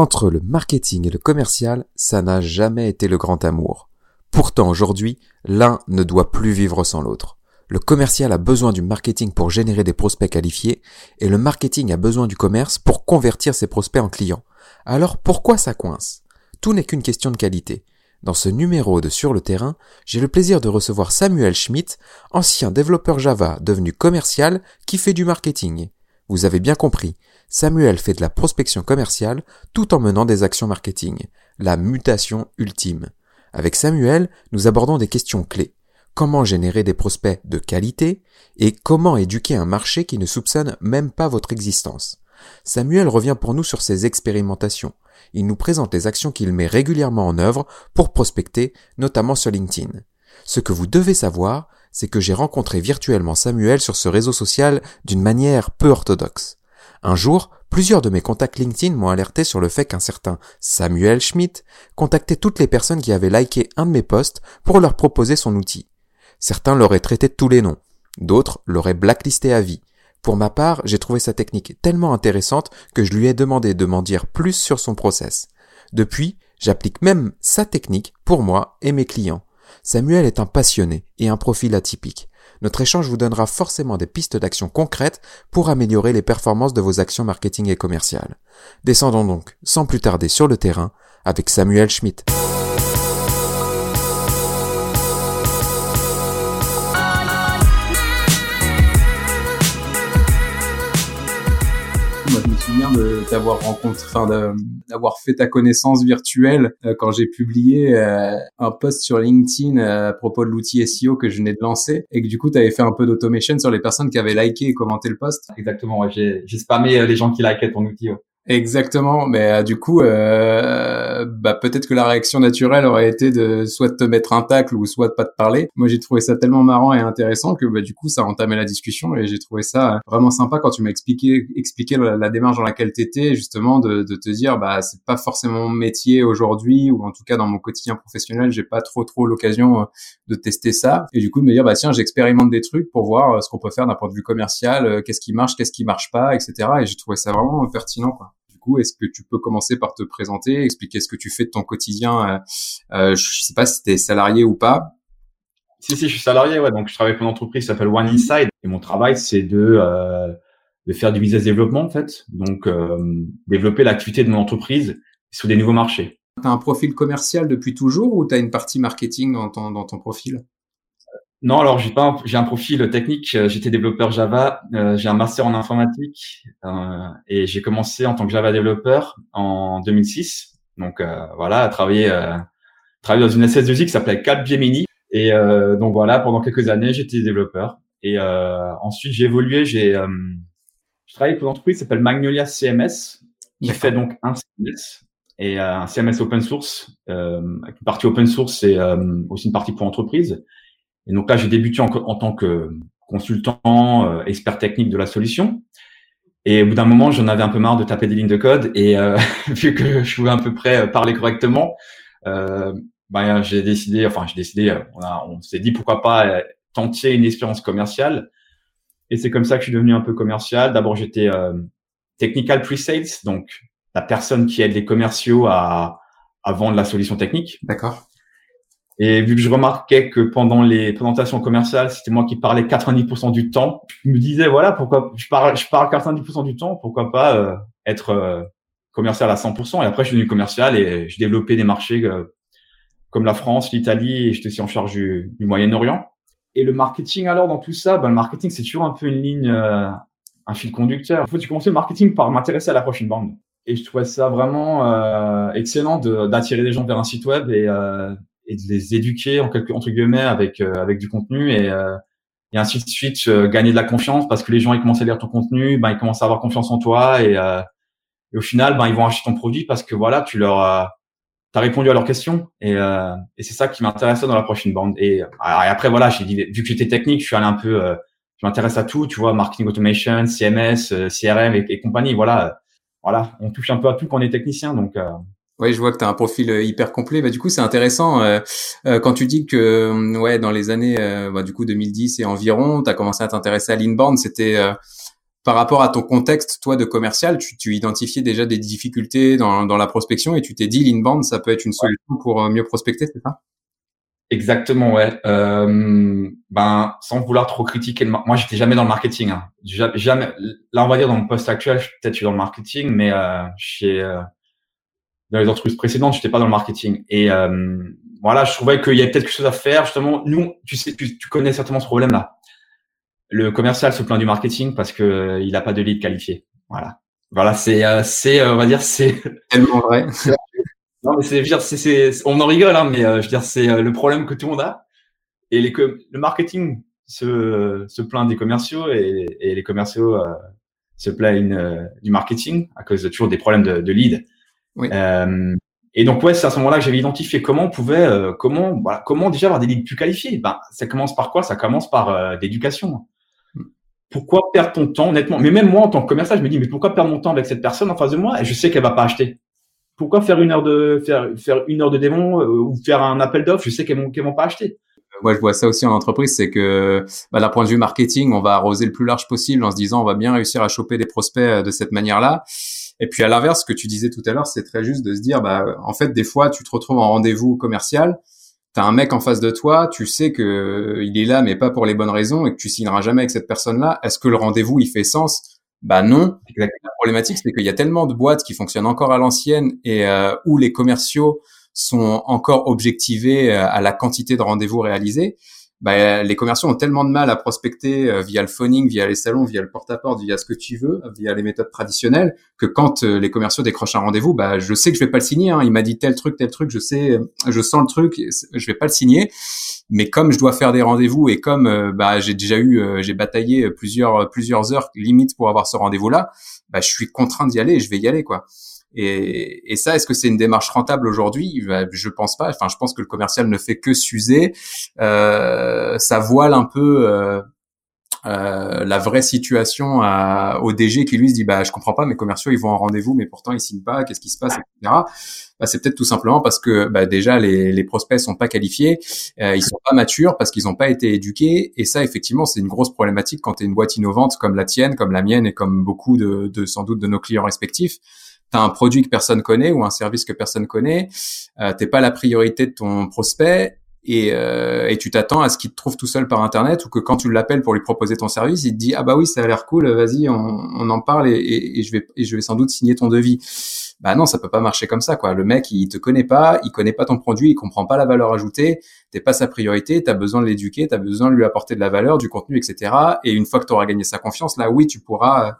Entre le marketing et le commercial, ça n'a jamais été le grand amour. Pourtant aujourd'hui, l'un ne doit plus vivre sans l'autre. Le commercial a besoin du marketing pour générer des prospects qualifiés et le marketing a besoin du commerce pour convertir ses prospects en clients. Alors pourquoi ça coince? Tout n'est qu'une question de qualité. Dans ce numéro de Sur le terrain, j'ai le plaisir de recevoir Samuel Schmidt, ancien développeur Java devenu commercial qui fait du marketing. Vous avez bien compris, Samuel fait de la prospection commerciale tout en menant des actions marketing, la mutation ultime. Avec Samuel, nous abordons des questions clés. Comment générer des prospects de qualité et comment éduquer un marché qui ne soupçonne même pas votre existence. Samuel revient pour nous sur ses expérimentations. Il nous présente les actions qu'il met régulièrement en œuvre pour prospecter, notamment sur LinkedIn. Ce que vous devez savoir, c'est que j'ai rencontré virtuellement Samuel sur ce réseau social d'une manière peu orthodoxe. Un jour, plusieurs de mes contacts LinkedIn m'ont alerté sur le fait qu'un certain Samuel Schmidt contactait toutes les personnes qui avaient liké un de mes posts pour leur proposer son outil. Certains l'auraient traité tous les noms, d'autres l'auraient blacklisté à vie. Pour ma part, j'ai trouvé sa technique tellement intéressante que je lui ai demandé de m'en dire plus sur son process. Depuis, j'applique même sa technique pour moi et mes clients. Samuel est un passionné et un profil atypique. Notre échange vous donnera forcément des pistes d'action concrètes pour améliorer les performances de vos actions marketing et commerciales. Descendons donc sans plus tarder sur le terrain avec Samuel Schmidt. souviens de t'avoir rencontré, enfin d'avoir fait ta connaissance virtuelle euh, quand j'ai publié euh, un post sur LinkedIn euh, à propos de l'outil SEO que je venais de lancer et que du coup tu avais fait un peu d'automation sur les personnes qui avaient liké et commenté le post. Exactement, ouais, j'ai spammé les gens qui likaient ton outil. Exactement, mais euh, du coup, euh, bah, peut-être que la réaction naturelle aurait été de soit te mettre un tacle ou soit de pas te parler. Moi, j'ai trouvé ça tellement marrant et intéressant que bah, du coup, ça a entamé la discussion et j'ai trouvé ça vraiment sympa quand tu m'as expliqué, expliqué la, démarche dans laquelle t'étais, justement, de, de, te dire, bah, c'est pas forcément mon métier aujourd'hui ou en tout cas dans mon quotidien professionnel, j'ai pas trop trop l'occasion euh, de tester ça et du coup de me dire, bah tiens, j'expérimente des trucs pour voir euh, ce qu'on peut faire d'un point de vue commercial, qu'est-ce qui marche, qu'est-ce qui marche pas, etc. Et j'ai trouvé ça vraiment pertinent, quoi coup, est-ce que tu peux commencer par te présenter, expliquer ce que tu fais de ton quotidien euh, euh Je sais pas si tu es salarié ou pas. Si, si, je suis salarié, ouais. Donc, je travaille pour une entreprise qui s'appelle One Inside. Et mon travail, c'est de, euh, de faire du business développement, en fait. Donc, euh, développer l'activité de mon entreprise sur des nouveaux marchés. Tu as un profil commercial depuis toujours ou tu as une partie marketing dans ton, dans ton profil? Non, alors j'ai pas, j'ai un profil technique. Euh, j'étais développeur Java. Euh, j'ai un master en informatique euh, et j'ai commencé en tant que Java développeur en 2006. Donc euh, voilà, à travailler, euh, travailler dans une SS2I qui s'appelait Capgemini. Et donc voilà, pendant quelques années, j'étais développeur. Et ensuite, j'ai évolué. J'ai, je travaille pour une entreprise qui s'appelle Magnolia CMS, qui fait donc un CMS et un CMS open source. une partie open source et aussi une partie pour entreprise. Et donc là, j'ai débuté en, tant que consultant, euh, expert technique de la solution. Et au bout d'un moment, j'en avais un peu marre de taper des lignes de code. Et euh, vu que je pouvais à peu près parler correctement, euh, ben, j'ai décidé, enfin j'ai décidé, on, on s'est dit pourquoi pas tenter une expérience commerciale. Et c'est comme ça que je suis devenu un peu commercial. D'abord, j'étais technical pre-sales, donc la personne qui aide les commerciaux à, à vendre la solution technique. D'accord. Et vu que je remarquais que pendant les présentations commerciales, c'était moi qui parlais 90% du temps, je me disais voilà pourquoi je parle je parle 90% du temps, pourquoi pas euh, être euh, commercial à 100%. Et après, je suis devenu commercial et je développais des marchés euh, comme la France, l'Italie et j'étais aussi en charge du, Moyen-Orient. Et le marketing alors dans tout ça, ben, le marketing c'est toujours un peu une ligne, un fil conducteur. Il faut que tu commences le marketing par m'intéresser à la prochaine bande. Et je trouvais ça vraiment excellent d'attirer des gens vers un site web et et de les éduquer en quelque entre guillemets avec euh, avec du contenu et euh, et ainsi de suite euh, gagner de la confiance parce que les gens ils commencent à lire ton contenu ben ils commencent à avoir confiance en toi et, et au final ben ils vont acheter ton produit parce que voilà tu leur as répondu à leurs questions et, et c'est ça qui m'intéressait dans la prochaine bande. Et, après voilà j'ai dit vu que j'étais technique je suis allé un peu je m'intéresse à tout tu vois marketing automation CMS CRM et, et, compagnie voilà voilà on touche un peu à tout quand on est technicien donc oui, je vois que tu as un profil euh, hyper complet. Bah, du coup, c'est intéressant euh, euh, quand tu dis que ouais, dans les années bah, du coup 2010 et environ, tu as commencé à t'intéresser à l'inbound. C'était par rapport à ton contexte, toi, de commercial, tu, tu identifiais déjà des difficultés dans, dans la prospection et tu t'es dit l'inbound, ça peut être une solution pour mieux prospecter, c'est ça? Exactement, ouais. Euh, ben, sans vouloir trop critiquer le, moi, j'étais jamais dans le marketing. Hein. Jamais. Là, on va dire dans mon poste actuel, peut-être je suis dans le marketing, mais euh, chez euh, dans les entreprises précédentes, j'étais pas dans le marketing. Et euh, voilà, je trouvais qu'il y avait peut-être quelque chose à faire. Justement, nous, tu sais, tu, tu connais certainement ce problème-là. Le commercial se plaint du marketing parce que euh, il a pas de lead qualifié. Voilà. Voilà, c'est, euh, c'est, on va dire, c'est tellement vrai. Non, mais c'est, c'est, c'est, on en rigole, hein, mais euh, je veux dire, c'est euh, le problème que tout le monde a. Et les, le marketing se, se plaint des commerciaux et, et les commerciaux euh, se plaignent du marketing à cause de toujours des problèmes de, de lead. Oui. et donc ouais, c'est à ce moment-là que j'avais identifié comment on pouvait, comment, voilà, comment déjà avoir des leads plus qualifiés. Ben, ça commence par quoi? Ça commence par l'éducation. Pourquoi perdre ton temps, honnêtement? Mais même moi, en tant que commercial, je me dis, mais pourquoi perdre mon temps avec cette personne en face de moi? Et je sais qu'elle va pas acheter pourquoi faire une heure de faire faire une heure de démon euh, ou faire un appel d'offres? Je sais qu'elles vont vont pas acheter. Moi, je vois ça aussi en entreprise, c'est que bah, d'un point de vue marketing, on va arroser le plus large possible en se disant on va bien réussir à choper des prospects euh, de cette manière-là. Et puis à l'inverse, ce que tu disais tout à l'heure, c'est très juste de se dire bah en fait des fois tu te retrouves en rendez-vous commercial, t'as un mec en face de toi, tu sais que euh, il est là mais pas pour les bonnes raisons et que tu signeras jamais avec cette personne-là. Est-ce que le rendez-vous il fait sens? Bah non. Exactement. La problématique, c'est qu'il y a tellement de boîtes qui fonctionnent encore à l'ancienne et euh, où les commerciaux sont encore objectivés euh, à la quantité de rendez-vous réalisés bah, les commerciaux ont tellement de mal à prospecter euh, via le phoning, via les salons, via le porte-à-porte, via ce que tu veux, via les méthodes traditionnelles, que quand euh, les commerciaux décrochent un rendez-vous, bah, je sais que je vais pas le signer. Hein. Il m'a dit tel truc, tel truc, je sais, je sens le truc, je vais pas le signer. Mais comme je dois faire des rendez-vous et comme euh, bah, j'ai déjà eu, j'ai bataillé plusieurs plusieurs heures limite pour avoir ce rendez-vous-là, bah, je suis contraint d'y aller et je vais y aller quoi. Et, et, ça, est-ce que c'est une démarche rentable aujourd'hui? Bah, Je pense pas. Enfin, je pense que le commercial ne fait que s'user. Euh, ça voile un peu euh, euh, la vraie situation à, au DG qui lui se dit bah je comprends pas mes commerciaux ils vont en rendez-vous mais pourtant ils signent pas. Qu'est-ce qui se passe, etc. Bah, c'est peut-être tout simplement parce que bah, déjà les, les prospects sont pas qualifiés, euh, ils sont pas matures parce qu'ils n'ont pas été éduqués. Et ça, effectivement, c'est une grosse problématique quand tu es une boîte innovante comme la tienne, comme la mienne et comme beaucoup de, de sans doute de nos clients respectifs tu as un produit que personne connaît ou un service que personne connaît, euh, t'es pas la priorité de ton prospect et, euh, tu t'attends à ce qu'il te trouve tout seul par internet ou que quand tu l'appelles pour lui proposer ton service, il te dit ah bah oui ça a l'air cool, vas-y on, en parle et, et, je vais je vais sans doute signer ton devis. Bah non, ça peut pas marcher comme ça quoi. Le mec il te connaît pas, il connaît pas ton produit, il comprend pas la valeur ajoutée, t'es pas sa priorité, tu as besoin de l'éduquer, tu as besoin de lui apporter de la valeur, du contenu, etc. Et une fois que tu auras gagné sa confiance, là oui tu pourras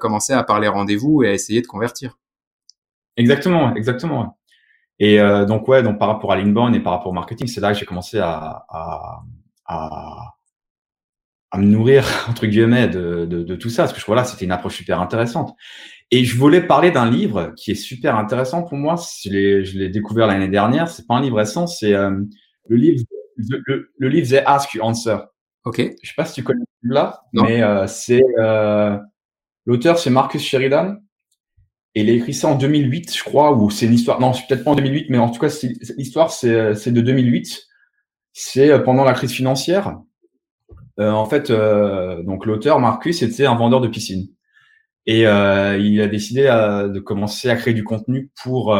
commencer à parler rendez-vous et à essayer de convertir. Exactement, exactement. Et euh, donc ouais, donc par rapport à l'inbound et par rapport au marketing, c'est là que j'ai commencé à, à, à, à, me nourrir entre guillemets de, de, de tout ça, parce que je voilà, c'était une approche super intéressante. Et je voulais parler d'un livre qui est super intéressant pour moi. Je l'ai, découvert l'année dernière. C'est pas un livre récent, c'est euh, le livre, le, le, livre The Ask You Answer. Ok. Je sais pas si tu connais livre-là, mais euh, c'est euh, L'auteur, c'est Marcus Sheridan. Et il a écrit ça en 2008, je crois, ou c'est une histoire. Non, c'est peut-être pas en 2008, mais en tout cas, l'histoire, c'est de 2008. C'est euh, pendant la crise financière. Euh, en fait, euh, donc l'auteur Marcus était un vendeur de piscine et euh, il a décidé de commencer à créer du contenu pour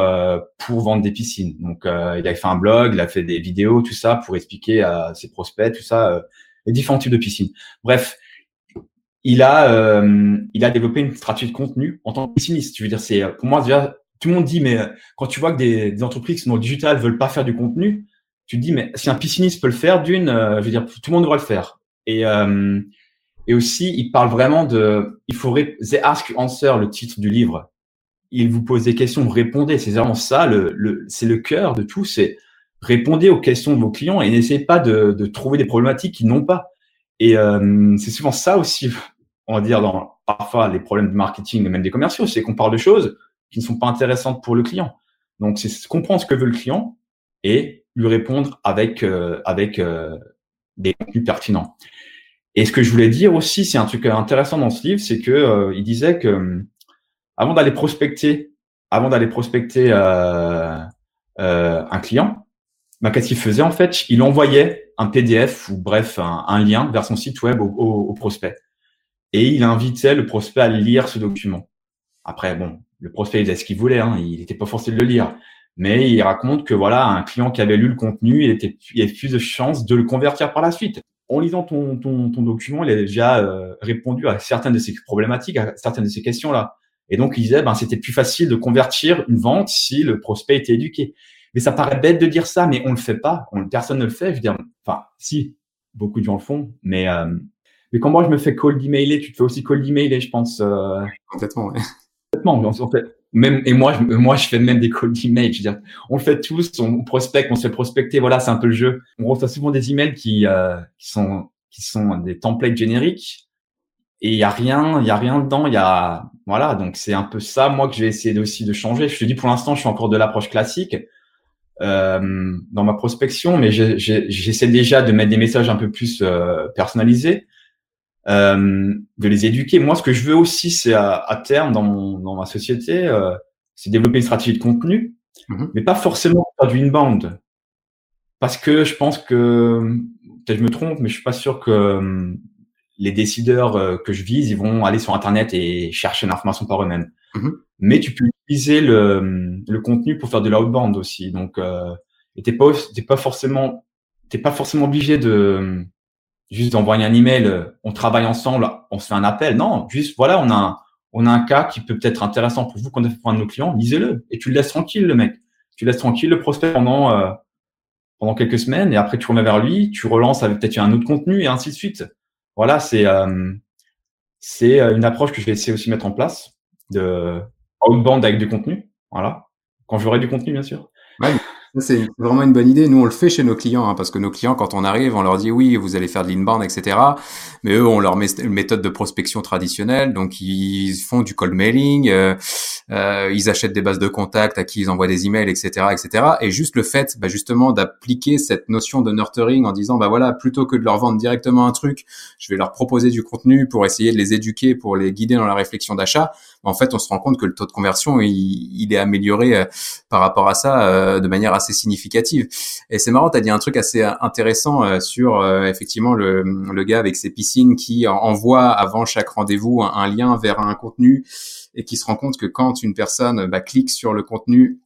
pour vendre des piscines. Donc, il a fait un blog, il a fait des vidéos, tout ça pour expliquer à ses prospects, tout ça, les différents types de piscines. Bref, il a, euh, il a développé une stratégie de contenu en tant que pessimiste. Je veux dire, c'est pour moi déjà, tout le monde dit, mais quand tu vois que des, entreprises qui sont dans le digital veulent pas faire du contenu, tu te dis, mais si un pessimiste peut le faire, d'une, euh, je veux dire, tout le monde devrait le faire. Et, euh, et aussi, il parle vraiment de, il faudrait, The Ask Answer, le titre du livre. Il vous pose des questions, vous répondez. C'est vraiment ça, le, le c'est le cœur de tout. C'est répondez aux questions de vos clients et n'essayez pas de, de trouver des problématiques qu'ils n'ont pas. Et euh, c'est souvent ça aussi on va dire, dans parfois les problèmes de marketing et même des commerciaux, c'est qu'on parle de choses qui ne sont pas intéressantes pour le client. Donc, c'est comprendre ce que veut le client et lui répondre avec euh, avec euh, des contenus pertinents. Et ce que je voulais dire aussi, c'est un truc intéressant dans ce livre, c'est que euh, il disait que avant d'aller prospecter, avant d'aller prospecter un client, bah, qu'est-ce qu'il faisait en fait? Il envoyait un PDF ou bref un, lien vers son site web au, au prospect. Et il invitait le prospect à lire ce document. Après, bon, le prospect il faisait ce qu'il voulait, hein, il n'était pas forcé de le lire, mais il raconte que voilà, un client qui avait lu le contenu, il était, avait plus de chances de le convertir par la suite. En lisant ton, document, il a déjà euh, répondu à certaines de ces problématiques, à certaines de ces questions-là. Et donc, il disait, ben, c'était plus facile de convertir une vente si le prospect était éduqué. Mais ça paraît bête de dire ça, mais on le fait pas. On, personne ne le fait. Je veux dire, enfin, si, beaucoup de gens le font, mais euh, mais quand moi je me fais cold emailer, tu te fais aussi cold emailer, je pense. Euh... Complètement. Ouais. Complètement. En fait, même et moi, je, moi, je fais même des cold emails. Je veux dire, on le fait tous. On prospecte, on se fait prospecter. Voilà, c'est un peu le jeu. On reçoit souvent des emails qui euh, qui sont qui sont des templates génériques et il y a rien, il y a rien dedans. Il y a voilà, donc c'est un peu ça moi que je vais essayer aussi de changer. Je te dis pour l'instant, je suis encore de l'approche classique euh, dans ma prospection, mais j'essaie déjà de mettre des messages un peu plus euh, personnalisés, de les éduquer. Moi, ce que je veux aussi, c'est à, à, terme dans, mon, dans ma société, euh, c'est développer une stratégie de contenu, mm-hmm. mais pas forcément faire du inbound, parce que je pense que peut-être je me trompe, mais je suis pas sûr que les décideurs que je vise, ils vont aller sur Internet et chercher l'information par eux-mêmes. Mm-hmm mais tu peux utiliser le, le contenu pour faire de l'outbound aussi. Donc, euh, et t'es pas, t'es pas forcément, t'es pas forcément obligé de juste d'envoyer un email. On travaille ensemble, on se fait un appel. Non, juste voilà, on a un, on a un cas qui peut peut-être intéressant pour vous qu'on a fait pour un de nos clients. Lisez-le et tu le laisses tranquille, le mec. Tu laisses tranquille le prospect pendant euh, pendant quelques semaines et après tu remets vers lui, tu relances avec peut-être un autre contenu et ainsi de suite. Voilà, c'est euh, c'est une approche que je vais essayer aussi mettre en place de outbound avec du contenu. Voilà. Quand j'aurai du contenu, bien sûr. C'est vraiment une bonne idée. Nous, on le fait chez nos clients, hein, parce que nos clients, quand on arrive, on leur dit oui, vous allez faire de l'inbound, etc. Mais eux, on leur met une méthode de prospection traditionnelle, donc ils font du cold mailing, euh, euh, ils achètent des bases de contacts à qui ils envoient des emails, etc., etc. Et juste le fait, bah, justement, d'appliquer cette notion de nurturing en disant, bah voilà, plutôt que de leur vendre directement un truc, je vais leur proposer du contenu pour essayer de les éduquer, pour les guider dans la réflexion d'achat. En fait, on se rend compte que le taux de conversion, il, est amélioré euh, par rapport à ça euh, de manière assez significative. Et c'est marrant, tu as dit un truc assez intéressant euh, sur euh, effectivement le, le, gars avec ses piscines qui envoie avant chaque rendez-vous un, lien vers un contenu et qui se rend compte que quand une personne bah, clique sur le contenu,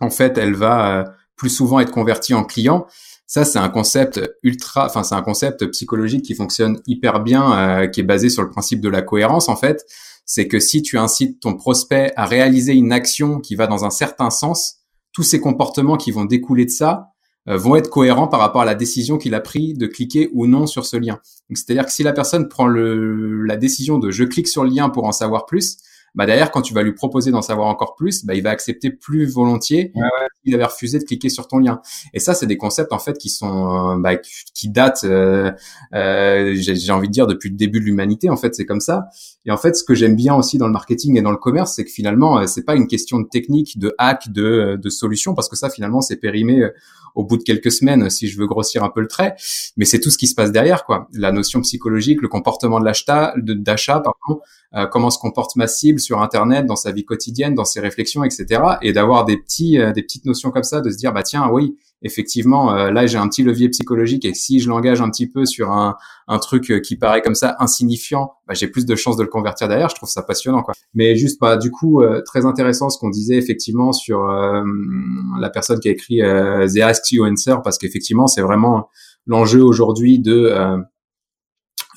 en fait, elle va euh, plus souvent être convertie en client. Ça, c'est un concept ultra, enfin, c'est un concept psychologique qui fonctionne hyper bien, qui est basé sur le principe de la cohérence, en fait. C'est que si tu incites ton prospect à réaliser une action qui va dans un certain sens, tous ces comportements qui vont découler de ça euh, vont être cohérents par rapport à la décision qu'il a pris de cliquer ou non sur ce lien. C'est-à-dire que si la personne prend la décision de je clique sur le lien pour en savoir plus, bah derrière, quand tu vas lui proposer d'en savoir encore plus, bah il va accepter plus volontiers ouais, il avait refusé de cliquer sur ton lien. Et ça, c'est des concepts en fait qui sont, euh, bah, qui datent, euh, euh, j'ai envie de dire depuis le début de l'humanité. En fait, c'est comme ça. Et en fait, ce que j'aime bien aussi dans le marketing et dans le commerce, c'est que finalement, euh, c'est pas une question de technique, de hack, de, de solution, parce que ça, finalement, c'est périmé au bout de quelques semaines, si je veux grossir un peu le trait. Mais c'est tout ce qui se passe derrière, quoi. La notion psychologique, le comportement de l'achat, d'achat, pardon, euh, comment se comporte ma cible sur Internet, dans sa vie quotidienne, dans ses réflexions, etc. Et d'avoir des petits, euh, des petites notions comme ça, de se dire bah tiens, oui, effectivement, euh, là j'ai un petit levier psychologique et si je l'engage un petit peu sur un, un truc qui paraît comme ça insignifiant, bah, j'ai plus de chances de le convertir derrière. Je trouve ça passionnant, quoi. Mais juste, bah, du coup, très intéressant ce qu'on disait effectivement sur la personne qui a écrit The Ask You Answer, parce qu'effectivement, c'est vraiment l'enjeu aujourd'hui de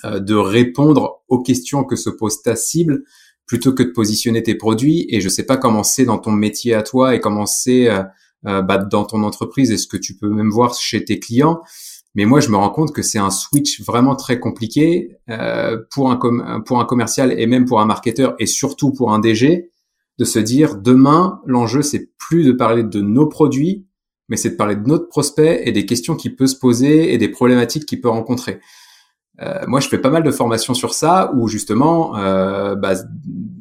euh, de répondre aux questions que se pose ta cible plutôt que de positionner tes produits. Et je sais pas comment c'est dans ton métier à toi et comment c'est euh, euh, bah, dans ton entreprise et ce que tu peux même voir chez tes clients. Mais moi, je me rends compte que c'est un switch vraiment très compliqué pour un pour un commercial et même pour un marketeur et surtout pour un DG de se dire demain l'enjeu c'est plus de parler de nos produits, mais c'est de parler de notre prospect et des questions qu'il peut se poser et des problématiques qu'il peut rencontrer. Euh, moi, je fais pas mal de formations sur ça, où justement, euh, bah,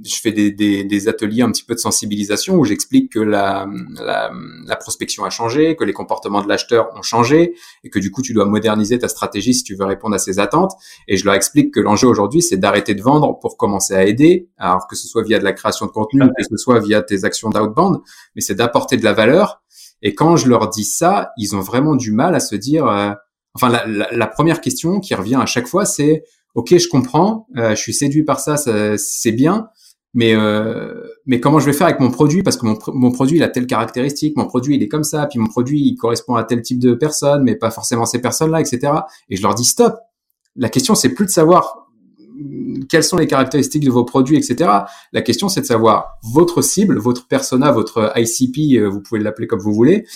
je fais des, des, des, ateliers un petit peu de sensibilisation, où j'explique que la, la, la, prospection a changé, que les comportements de l'acheteur ont changé, et que du coup, tu dois moderniser ta stratégie si tu veux répondre à ses attentes. Et je leur explique que l'enjeu aujourd'hui, c'est d'arrêter de vendre pour commencer à aider, alors que ce soit via de la création de contenu, que ce soit via tes actions d'outbound, mais c'est d'apporter de la valeur. Et quand je leur dis ça, ils ont vraiment du mal à se dire... Euh, enfin la, la, première question qui revient à chaque fois, c'est ok, je comprends, euh, je suis séduit par ça, c'est bien, mais euh, mais comment je vais faire avec mon produit? Parce que mon, mon produit il a telle caractéristique, mon produit il est comme ça, puis mon produit il correspond à tel type de personnes, mais pas forcément ces personnes-là, etc. Et je leur dis stop. La question c'est plus de savoir quelles sont les caractéristiques de vos produits, etc. La question c'est de savoir votre cible, votre persona, votre ICP, euh, vous pouvez l'appeler comme vous voulez.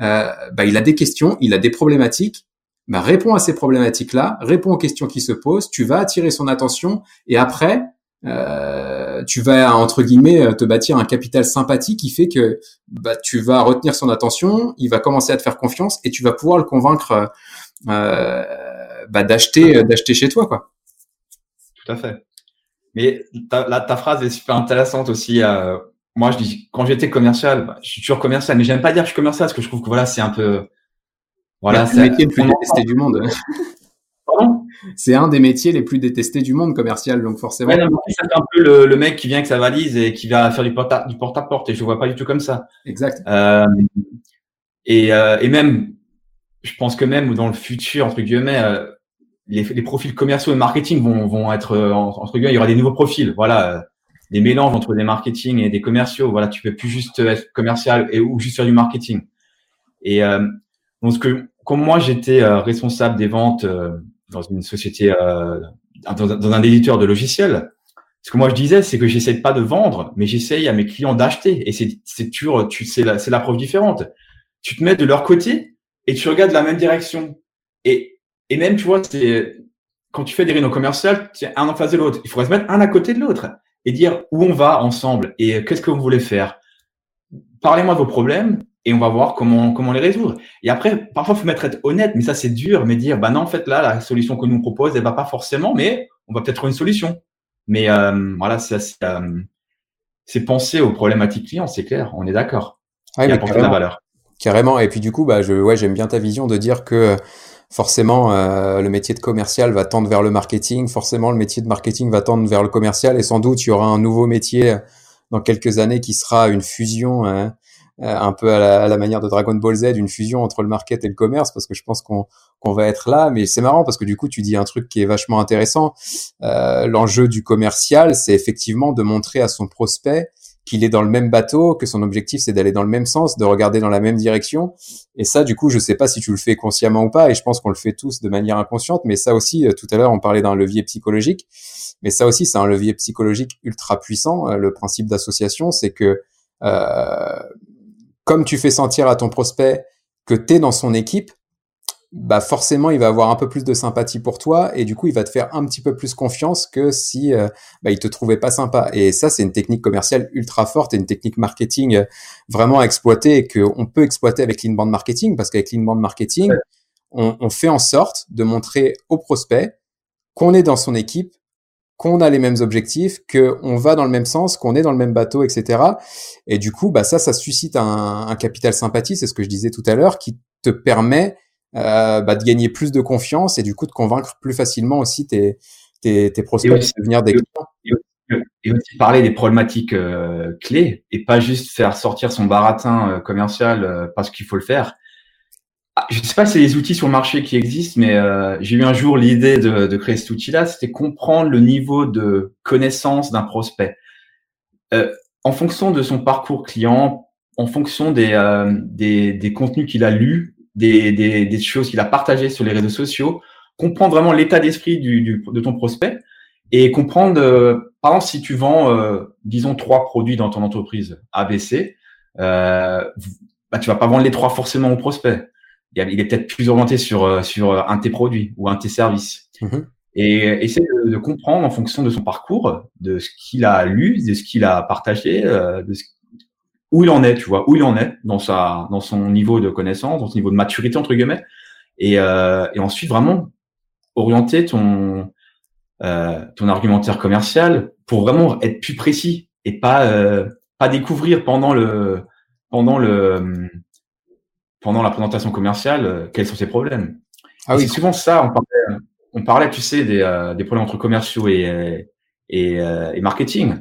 Euh, bah, il a des questions, il a des problématiques bah, réponds à ces problématiques-là, réponds aux questions qui se posent, tu vas attirer son attention et après, euh, tu vas entre guillemets te bâtir un capital sympathie qui fait que bah, tu vas retenir son attention, il va commencer à te faire confiance et tu vas pouvoir le convaincre euh, bah, d'acheter d'acheter chez toi quoi. Tout à fait. Mais ta, ta phrase est super intéressante aussi. Euh, moi, je dis quand j'étais commercial, bah, je suis toujours commercial, mais j'aime pas dire que je suis commercial parce que je trouve que voilà, c'est un peu voilà, c'est le métier le plus détesté du monde. c'est un des métiers les plus détestés du monde commercial, donc forcément. Ouais, c'est un peu le, mec qui vient avec sa valise et qui va faire du porte-à-porte, et je vois pas du tout comme ça. Exact. Euh, et, euh, et même, je pense que même dans le futur, entre guillemets, euh, les, les, profils commerciaux et marketing vont, vont être, euh, entre guillemets, il y aura des nouveaux profils. Voilà, euh, des mélanges entre des marketing et des commerciaux. Voilà, tu peux plus juste être commercial et ou juste faire du marketing. Et donc, que, comme moi, j'étais euh, responsable des ventes euh, dans une société, euh, dans, un éditeur de logiciels, ce que moi je disais, c'est que j'essaie pas de vendre, mais j'essaye à mes clients d'acheter. Et c'est c'est toujours, tu c'est la c'est l'approche différente. Tu te mets de leur côté et tu regardes la même direction. Et et même tu vois, c'est quand tu fais des réunions commerciales, tu un en face de l'autre. Il faudrait se mettre un à côté de l'autre et dire où on va ensemble et qu'est-ce que vous voulez faire. Parlez-moi de vos problèmes et on va voir comment comment les résoudre. Et après, parfois, il faut mettre être honnête, mais ça c'est dur, mais dire bah non, en fait là, la solution que nous propose, elle va pas forcément, mais on va peut-être trouver une solution. Mais euh, voilà, c'est euh, c'est penser aux problématiques clients, c'est clair, on est d'accord. Ah, et apporter la valeur. Carrément. Et puis du coup, bah je ouais, j'aime bien ta vision de dire que forcément euh, le métier de commercial va tendre vers le marketing, forcément le métier de marketing va tendre vers le commercial, et sans doute il y aura un nouveau métier dans quelques années qui sera une fusion. Hein, euh, un peu à la, manière de Dragon Ball Z, une fusion entre le market et le commerce, parce que je pense qu'on qu'on va être là. Mais c'est marrant parce que du coup, tu dis un truc qui est vachement intéressant. Euh, L'enjeu du commercial, c'est effectivement de montrer à son prospect qu'il est dans le même bateau, que son objectif c'est d'aller dans le même sens, de regarder dans la même direction. Et ça, du coup, je sais pas si tu le fais consciemment ou pas, et je pense qu'on le fait tous de manière inconsciente. Mais ça aussi, euh, tout à l'heure, on parlait d'un levier psychologique, mais ça aussi, c'est un levier psychologique ultra puissant. Euh, le principe d'association, c'est que euh, comme tu fais sentir à ton prospect que tu es dans son équipe, bah forcément il va avoir un peu plus de sympathie pour toi et du coup il va te faire un petit peu plus confiance que si euh, bah, il te trouvait pas sympa. Et ça c'est une technique commerciale ultra forte et une technique marketing euh, vraiment à exploiter et qu'on peut exploiter avec l'inbound marketing parce qu'avec l'inbound marketing on, on, fait en sorte de montrer au prospect qu'on est dans son équipe qu'on a les mêmes objectifs, qu'on va dans le même sens, qu'on est dans le même bateau, etc. Et du coup, bah ça, ça suscite un, un capital sympathie, c'est ce que je disais tout à l'heure, qui te permet euh, bah, de gagner plus de confiance et du coup de convaincre plus facilement aussi tes, tes, tes prospects de devenir des clients. Et aussi parler des problématiques euh, clés et pas juste faire sortir son baratin euh, commercial euh, parce qu'il faut le faire, je ne sais pas si les outils sur le marché qui existent, mais euh, j'ai eu un jour l'idée de, de, créer cet outil-là, c'était comprendre le niveau de connaissance d'un prospect. Euh, en fonction de son parcours client, en fonction des, euh, des, des, contenus qu'il a lus, des, des, des choses qu'il a partagées sur les réseaux sociaux, comprendre vraiment l'état d'esprit du, du, de ton prospect et comprendre, euh, par exemple, si tu vends, euh, disons, trois produits dans ton entreprise ABC, euh, bah, tu vas pas vendre les trois forcément au prospect il est peut-être plus orienté sur, euh, sur un de tes produits ou un de tes services. Mm-hmm. Et essayer de, comprendre en fonction de son parcours, de ce qu'il a lu, de ce qu'il a partagé, euh, où il en est, tu vois, où il en est dans sa, dans son niveau de connaissance, dans son niveau de maturité entre guillemets, et, euh, et ensuite vraiment orienter ton, euh, ton argumentaire commercial pour vraiment être plus précis et pas, euh, pas découvrir pendant le, pendant le, pendant la présentation commerciale euh, quels sont ses problèmes. Ah oui. C'est souvent ça. On parlait, on parlait, tu sais, des, euh, des problèmes entre commerciaux et, et, euh, et marketing.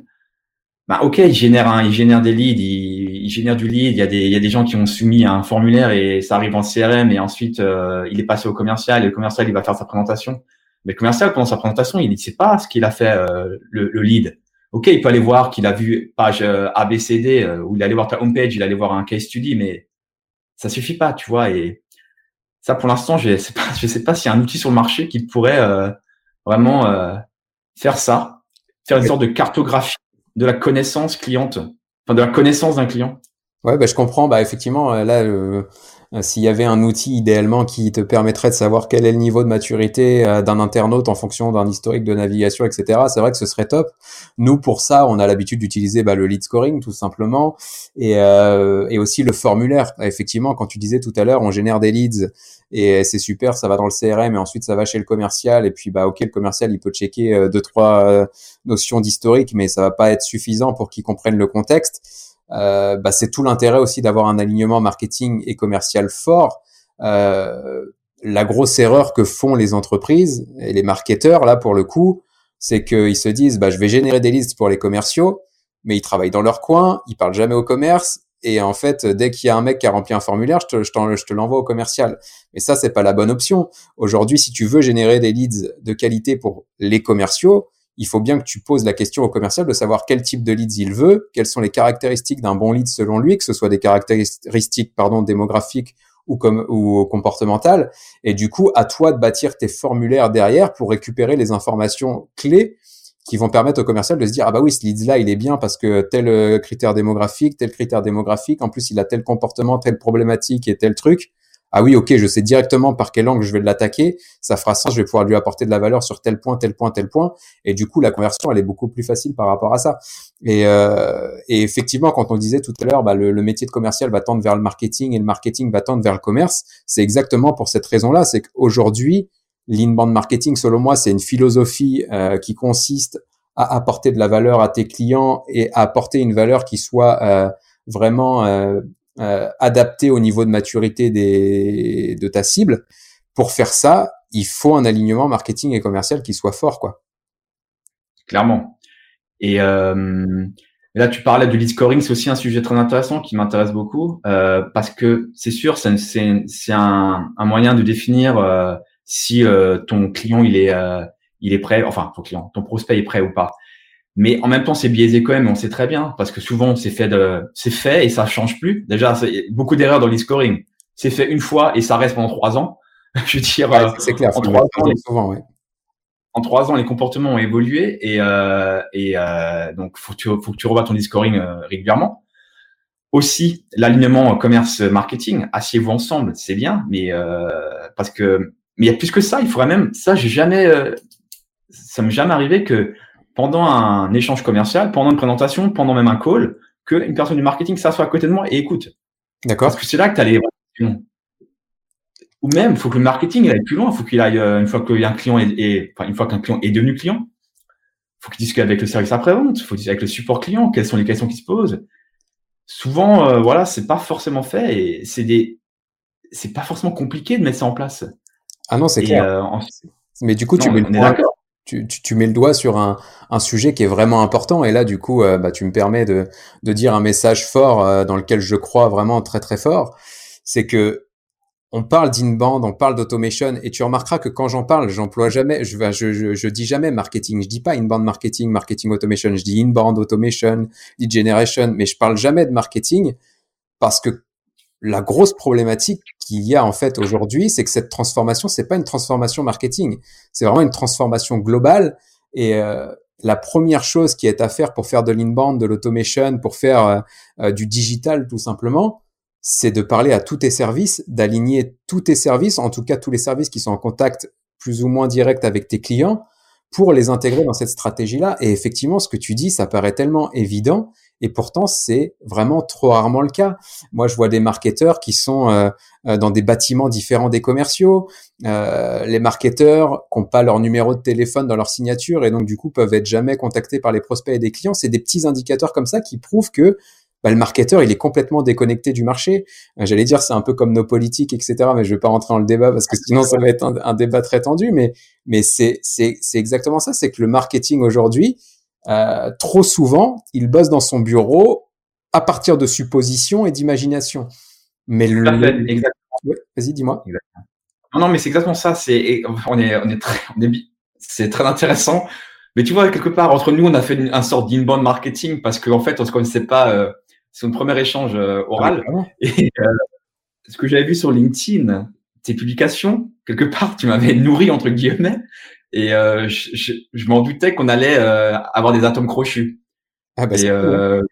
Bah, ok, il génère un, il génère des leads, il, il, génère du lead. Il y a des, il y a des gens qui ont soumis un formulaire et ça arrive en CRM et ensuite il est passé au commercial et le commercial il va faire sa présentation. Mais le commercial, pendant sa présentation, il ne sait pas ce qu'il a fait euh, le, le, lead. Ok, il peut aller voir qu'il a vu page euh, ABCD, euh, ou il allait voir ta homepage, il allait voir un case study, mais ça suffit pas, tu vois. Et ça, pour l'instant, je ne sais pas, je sais pas s'il y a un outil sur le marché qui pourrait euh, vraiment euh, faire ça, faire une sorte de cartographie de la connaissance cliente, enfin de la connaissance d'un client. Ouais, bah, je comprends. Bah, effectivement, là, euh, s'il y avait un outil idéalement qui te permettrait de savoir quel est le niveau de maturité euh, d'un internaute en fonction d'un historique de navigation, etc., c'est vrai que ce serait top. Nous, pour ça, on a l'habitude d'utiliser bah, le lead scoring tout simplement et, euh, et aussi le formulaire. Effectivement, quand tu disais tout à l'heure, on génère des leads et c'est super, ça va dans le CRM et ensuite ça va chez le commercial et puis bah ok le commercial il peut checker deux trois notions d'historique mais ça va pas être suffisant pour qu'il comprenne le contexte euh, bah, c'est tout l'intérêt aussi d'avoir un alignement marketing et commercial fort. Euh, la grosse erreur que font les entreprises et les marketeurs là pour le coup, c'est qu'ils se disent bah je vais générer des listes pour les commerciaux, mais ils travaillent dans leur coin, ils parlent jamais au commerce et en fait dès qu'il y a un mec qui a rempli un formulaire, je te, l'envoie au commercial. Mais ça c'est pas la bonne option. Aujourd'hui, si tu veux générer des leads de qualité pour les commerciaux, il faut bien que tu poses la question au commercial de savoir quel type de leads il veut, quelles sont les caractéristiques d'un bon lead selon lui, que ce soit des caractéristiques pardon démographiques ou comme ou comportementales. Et du coup, à toi de bâtir tes formulaires derrière pour récupérer les informations clés qui vont permettre au commercial de se dire ah bah oui ce lead là il est bien parce que tel euh, critère démographique, tel critère démographique, en plus il a tel comportement, telle problématique et tel truc ah oui, ok, je sais directement par quel angle je vais l'attaquer, ça fera sens, je vais pouvoir lui apporter de la valeur sur tel point, tel point, tel point, et du coup la conversion elle est beaucoup plus facile par rapport à ça. Et, euh, et effectivement, quand on disait tout à l'heure, bah, le, le, métier de commercial va tendre vers le marketing et le marketing va tendre vers le commerce, c'est exactement pour cette raison-là, c'est qu'aujourd'hui l'inbound marketing, selon moi, c'est une philosophie euh, qui consiste à apporter de la valeur à tes clients et à apporter une valeur qui soit euh, vraiment euh, euh, adapté au niveau de maturité des, de ta cible. Pour faire ça, il faut un alignement marketing et commercial qui soit fort, quoi. Clairement. Et euh, là, tu parlais du lead scoring, c'est aussi un sujet très intéressant qui m'intéresse beaucoup euh, parce que c'est sûr, c'est un, un, moyen de définir euh, si euh, ton client il est euh, il est prêt, enfin ton client, ton prospect est prêt ou pas. Mais en même temps, c'est biaisé quand même, on sait très bien, parce que souvent, c'est fait de, c'est fait et ça change plus. Déjà, beaucoup d'erreurs dans l'e-scoring. C'est fait une fois et ça reste pendant trois ans. Je veux dire, ouais, c'est clair. En trois, ans, souvent, ouais. en trois ans, les comportements ont évolué et, euh, et euh, donc faut que tu, faut que tu revoies ton e-scoring euh, régulièrement. Aussi, l'alignement commerce-marketing, asseyez-vous ensemble, c'est bien, mais euh, parce que mais il y a plus que ça. Il faudrait même ça. J'ai jamais, euh, ça m'est jamais arrivé que pendant un échange commercial, pendant une présentation, pendant même un call, qu'une personne du marketing s'assoit à côté de moi et écoute. D'accord. Parce que c'est là que tu as les ou même, il faut que le marketing aille plus loin. Il faut qu'il aille euh, une fois qu'un client est, enfin, une fois qu'un client est devenu client, il faut qu'il discute avec le service après-vente, il faut discuter avec le support client. Quelles sont les questions qui se posent Souvent, euh, voilà, c'est pas forcément fait et c'est des, c'est pas forcément compliqué de mettre ça en place. Ah non, c'est clair. Euh, Mais du coup, tu mets le point, tu, tu, tu, mets le doigt sur un, un, sujet qui est vraiment important. Et là, du coup, euh, bah, tu me permets de, de, dire un message fort euh, dans lequel je crois vraiment très très fort. C'est que on parle d'inbound, on parle d'automation, et tu remarqueras que quand j'en parle, j'emploie jamais, je, je, je, je, dis jamais marketing. Je dis pas inbound marketing, marketing automation. Je dis inbound automation, lead generation, mais je parle jamais de marketing parce que la grosse problématique qu'il y a en fait aujourd'hui, c'est que cette transformation, c'est pas une transformation marketing, c'est vraiment une transformation globale. Et euh, la première chose qui est à faire pour faire de l'inbound, de l'automation, pour faire euh, euh, du digital tout simplement, c'est de parler à tous tes services, d'aligner tous tes services, en tout cas tous les services qui sont en contact plus ou moins direct avec tes clients, pour les intégrer dans cette stratégie-là. Et effectivement, ce que tu dis, ça paraît tellement évident. Et pourtant, c'est vraiment trop rarement le cas. Moi, je vois des marketeurs qui sont euh, euh dans des bâtiments différents des commerciaux. Euh, les marketeurs n'ont pas leur numéro de téléphone dans leur signature et donc du coup peuvent être jamais contactés par les prospects et des clients. C'est des petits indicateurs comme ça qui prouvent que bah, le marketeur, il est complètement déconnecté du marché. Euh, j'allais dire, c'est un peu comme nos politiques, etc. Mais je vais pas rentrer dans le débat parce que sinon ça va être un, débat très tendu. Mais mais c'est exactement ça. C'est que le marketing aujourd'hui, euh, trop souvent, il bosse dans son bureau à partir de suppositions et d'imagination. Mais le... Exactement. Vas-y, dis-moi. Non, mais c'est exactement ça. C'est, on est, on est très, on est, c'est très intéressant. Mais tu vois, quelque part, entre nous, on a fait une, un sort d'inbound marketing parce qu'en fait, on se connaissait pas. Euh, c'est un premier échange euh, oral. Ah et ce que j'avais vu sur LinkedIn, tes publications, quelque part, tu m'avais nourri entre guillemets. Et euh, je, je, je m'en doutais qu'on allait euh, avoir des atomes crochus. Ah bah et, euh,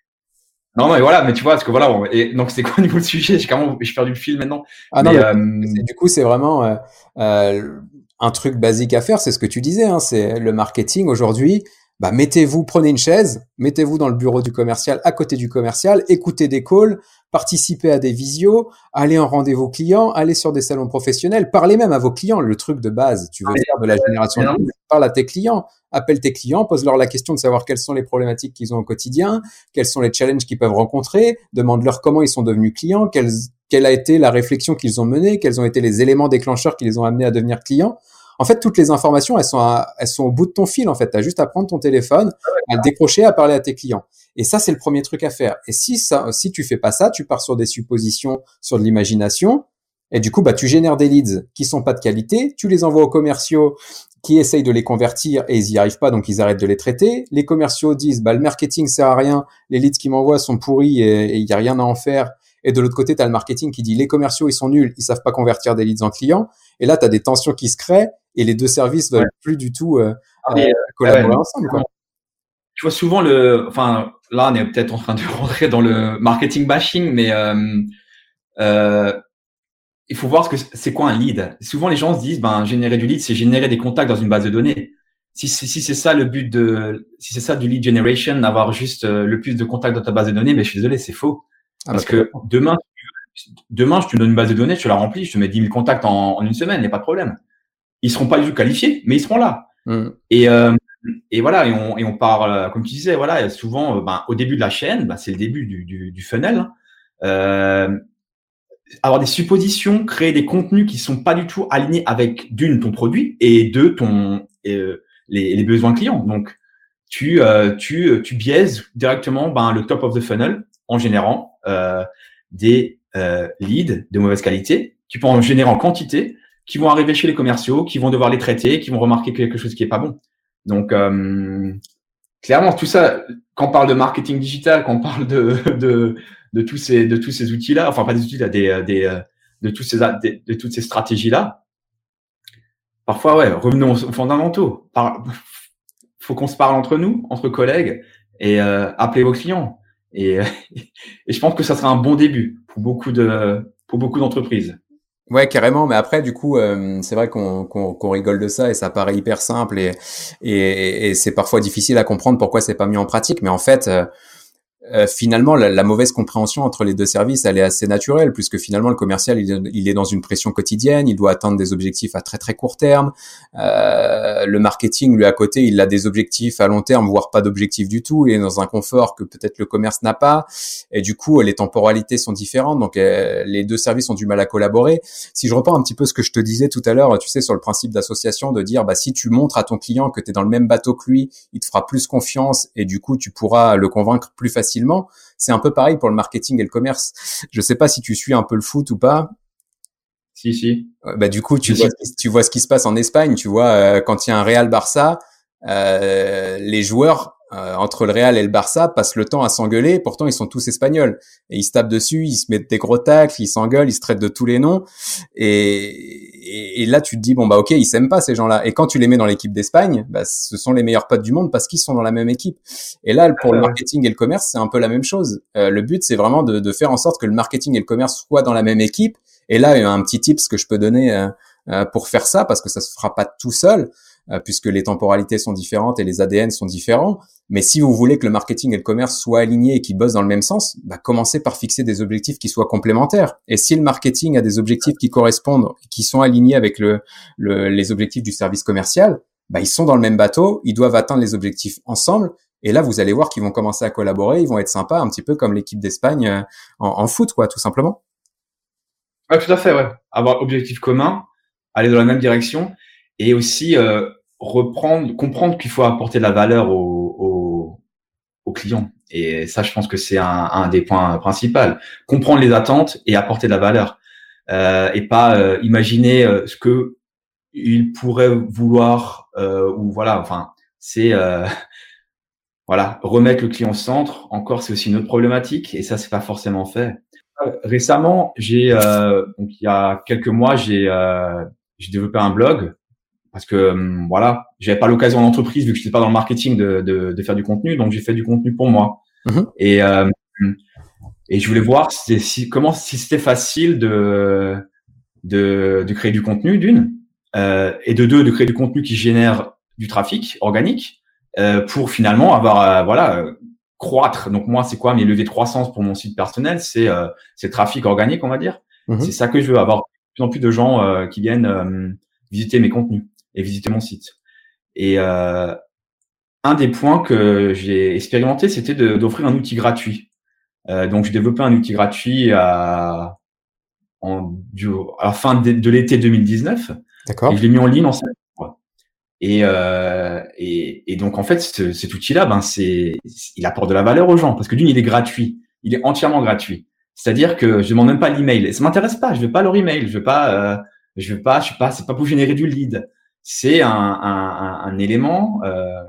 non, mais voilà, mais tu vois, parce que voilà, et donc c'est quoi au niveau du sujet? J'ai carrément, je perdu le fil maintenant. Ah non, mais, du coup, c'est vraiment un truc basique à faire. C'est ce que tu disais, hein, c'est le marketing aujourd'hui. Bah, mettez-vous, prenez une chaise, mettez-vous dans le bureau du commercial, à côté du commercial, écoutez des calls, participez à des visios, allez en rendez-vous clients, allez sur des salons professionnels, parlez même à vos clients. Le truc de base, tu veux ah, faire de la génération de parle à tes clients, appelle tes clients, pose-leur la question de savoir quelles sont les problématiques qu'ils ont au quotidien, quels sont les challenges qu'ils peuvent rencontrer, demande-leur comment ils sont devenus clients, quelle, quelle a été la réflexion qu'ils ont menée, quels ont été les éléments déclencheurs qui les ont amenés à devenir clients. En fait, toutes les informations, elles sont, elles sont au bout de ton fil. En fait, tu as juste à prendre ton téléphone, à le décrocher, à parler à tes clients. Et ça, c'est le premier truc à faire. Et si ça, si tu fais pas ça, tu pars sur des suppositions, sur de l'imagination. Et du coup, bah, tu génères des leads qui sont pas de qualité, tu les envoies aux commerciaux qui essayent de les convertir et ils y arrivent pas, donc ils arrêtent de les traiter. Les commerciaux disent, bah, le marketing sert à rien, les leads qu'ils m'envoient sont pourris et il y a rien à en faire. Et de l'autre côté, tu as le marketing qui dit, les commerciaux, ils sont nuls, ils savent pas convertir des leads en clients. Et là, tu as des tensions qui se créent et les deux services veulent plus du tout euh, euh, euh collaborer ensemble. Quoi. Tu vois souvent le, enfin là on est peut-être en train de rentrer dans le marketing bashing, mais euh, il faut voir ce que c'est quoi un lead. Souvent les gens se disent ben générer du lead c'est générer des contacts dans une base de données. Si, si, si c'est ça le but de, si c'est ça du lead generation, d'avoir juste le plus de contacts dans ta base de données, mais je suis désolé, c'est faux. Ah, Parce que demain, demain, je te donne une base de données, je te la remplis, je te mets 10 000 contacts en, en une semaine, il n'y a pas de problème ils seront pas du tout qualifiés, mais ils seront là. Mm. Et, euh, et voilà, et on, et on parle, euh, comme tu disais, voilà, souvent, euh, ben, au début de la chaîne, ben, c'est le début du, du, du funnel. Hein. Euh, avoir des suppositions, créer des contenus qui sont pas du tout alignés avec d'une ton produit et deux ton euh, les, les, besoins clients. Donc tu euh, tu tu biaises directement ben, le top of the funnel en générant des leads de mauvaise qualité. Tu peux en générer en quantité qui vont arriver chez les commerciaux, qui vont devoir les traiter, qui vont remarquer quelque chose qui est pas bon. Donc, euh, clairement, tout ça, quand on parle de marketing digital, quand on parle de, de, de tous ces, de tous ces outils-là, enfin pas des outils-là, des, des, de, tous ces, de, toutes ces stratégies-là, parfois, ouais, revenons aux fondamentaux. Par, faut qu'on se parle entre nous, entre collègues, et euh, appelez vos clients. Et, et je pense que ça sera un bon début pour beaucoup de, pour beaucoup d'entreprises. Ouais, carrément. Mais après, du coup, euh, c'est vrai qu'on qu'on rigole de ça et ça paraît hyper simple et, et, et c'est parfois difficile à comprendre pourquoi c'est pas mis en pratique. Mais en fait, euh, finalement, la, mauvaise compréhension entre les deux services, elle est assez naturelle, puisque finalement, le commercial, il, est dans une pression quotidienne, il doit atteindre des objectifs à très très court terme. Euh, le marketing, lui, à côté, il a des objectifs à long terme, voire pas d'objectifs du tout, il est dans un confort que peut-être le commerce n'a pas. Et du coup, les temporalités sont différentes, donc euh, les deux services ont du mal à collaborer. Si je reprends un petit peu ce que je te disais tout à l'heure, tu sais, sur le principe d'association, de dire, bah, si tu montres à ton client que tu es dans le même bateau que lui, il te fera plus confiance et du coup, tu pourras le convaincre plus facilement c'est un peu pareil pour le marketing et le commerce. Je sais pas si tu suis un peu le foot ou pas. Si, si. Bah, du coup, tu, vois, tu vois ce qui se passe en Espagne. Tu vois, euh, quand il y a un Real Barça, euh, les joueurs euh, entre le Real et le Barça passent le temps à s'engueuler. Pourtant, ils sont tous espagnols et ils se tapent dessus, ils se mettent des gros tacles, ils s'engueulent, ils se traitent de tous les noms. Et, et, là, tu te dis bon bah ok, ils s'aiment pas ces gens-là. Et quand tu les mets dans l'équipe d'Espagne, bah, ce sont les meilleurs potes du monde parce qu'ils sont dans la même équipe. Et là, pour le marketing et le commerce, c'est un peu la même chose. Euh, le but, c'est vraiment de, de, faire en sorte que le marketing et le commerce soient dans la même équipe. Et là, il y a un petit tips que je peux donner euh, pour faire ça parce que ça se fera pas tout seul. puisque les temporalités sont différentes et les ADN sont différents. Mais si vous voulez que le marketing et le commerce soient alignés et qu'ils bossent dans le même sens, bah, commencez par fixer des objectifs qui soient complémentaires. Et si le marketing a des objectifs qui correspondent, qui sont alignés avec le, les objectifs du service commercial, bah, ils sont dans le même bateau, ils doivent atteindre les objectifs ensemble. Et là, vous allez voir qu'ils vont commencer à collaborer, ils vont être sympas, un petit peu comme l'équipe d'Espagne euh, en, foot, quoi, tout simplement. Ouais, tout à fait, ouais. Avoir objectif commun, aller dans la même direction, et aussi euh, reprendre, comprendre qu'il faut apporter de la valeur aux, aux, clients. Et ça, je pense que c'est un, des points principaux. Comprendre les attentes et apporter de la valeur. euh, et pas euh, imaginer ce que il pourrait vouloir ou voilà. Enfin, c'est voilà remettre le client au centre. Encore, c'est aussi une autre problématique et ça, c'est pas forcément fait. Récemment, j'ai donc il y a quelques mois, j'ai j'ai développé un blog parce que hum, voilà, j'avais pas l'occasion en entreprise vu que je n'étais pas dans le marketing de, de, de faire du contenu, donc j'ai fait du contenu pour moi. Mm-hmm. Et euh, et je voulais voir si, comment si c'était facile de, de de créer du contenu d'une euh, et de deux de créer du contenu qui génère du trafic organique euh, pour finalement avoir euh, voilà croître. Donc moi c'est quoi mes levées de croissance pour mon site personnel, c'est euh, c'est trafic organique on va dire. Mm-hmm. C'est ça que je veux avoir de plus en plus de gens qui viennent visiter mes contenus et visiter mon site. Et euh, un des points que j'ai expérimenté, c'était d'offrir un outil gratuit. Euh, donc, j'ai développé un outil gratuit à, en, à la fin de, l'été 2019. D'accord. Et je l'ai mis en ligne en septembre. Et, euh, et, et, donc, en fait, cet outil-là, ben, c'est, il apporte de la valeur aux gens parce que d'une, il est gratuit. Il est entièrement gratuit. C'est-à-dire que je demande même pas l'email. Ça m'intéresse pas. Je veux pas leur email. Je veux pas, euh, je veux pas, je suis pas, c'est pas pour générer du lead c'est un, un, un, élément euh,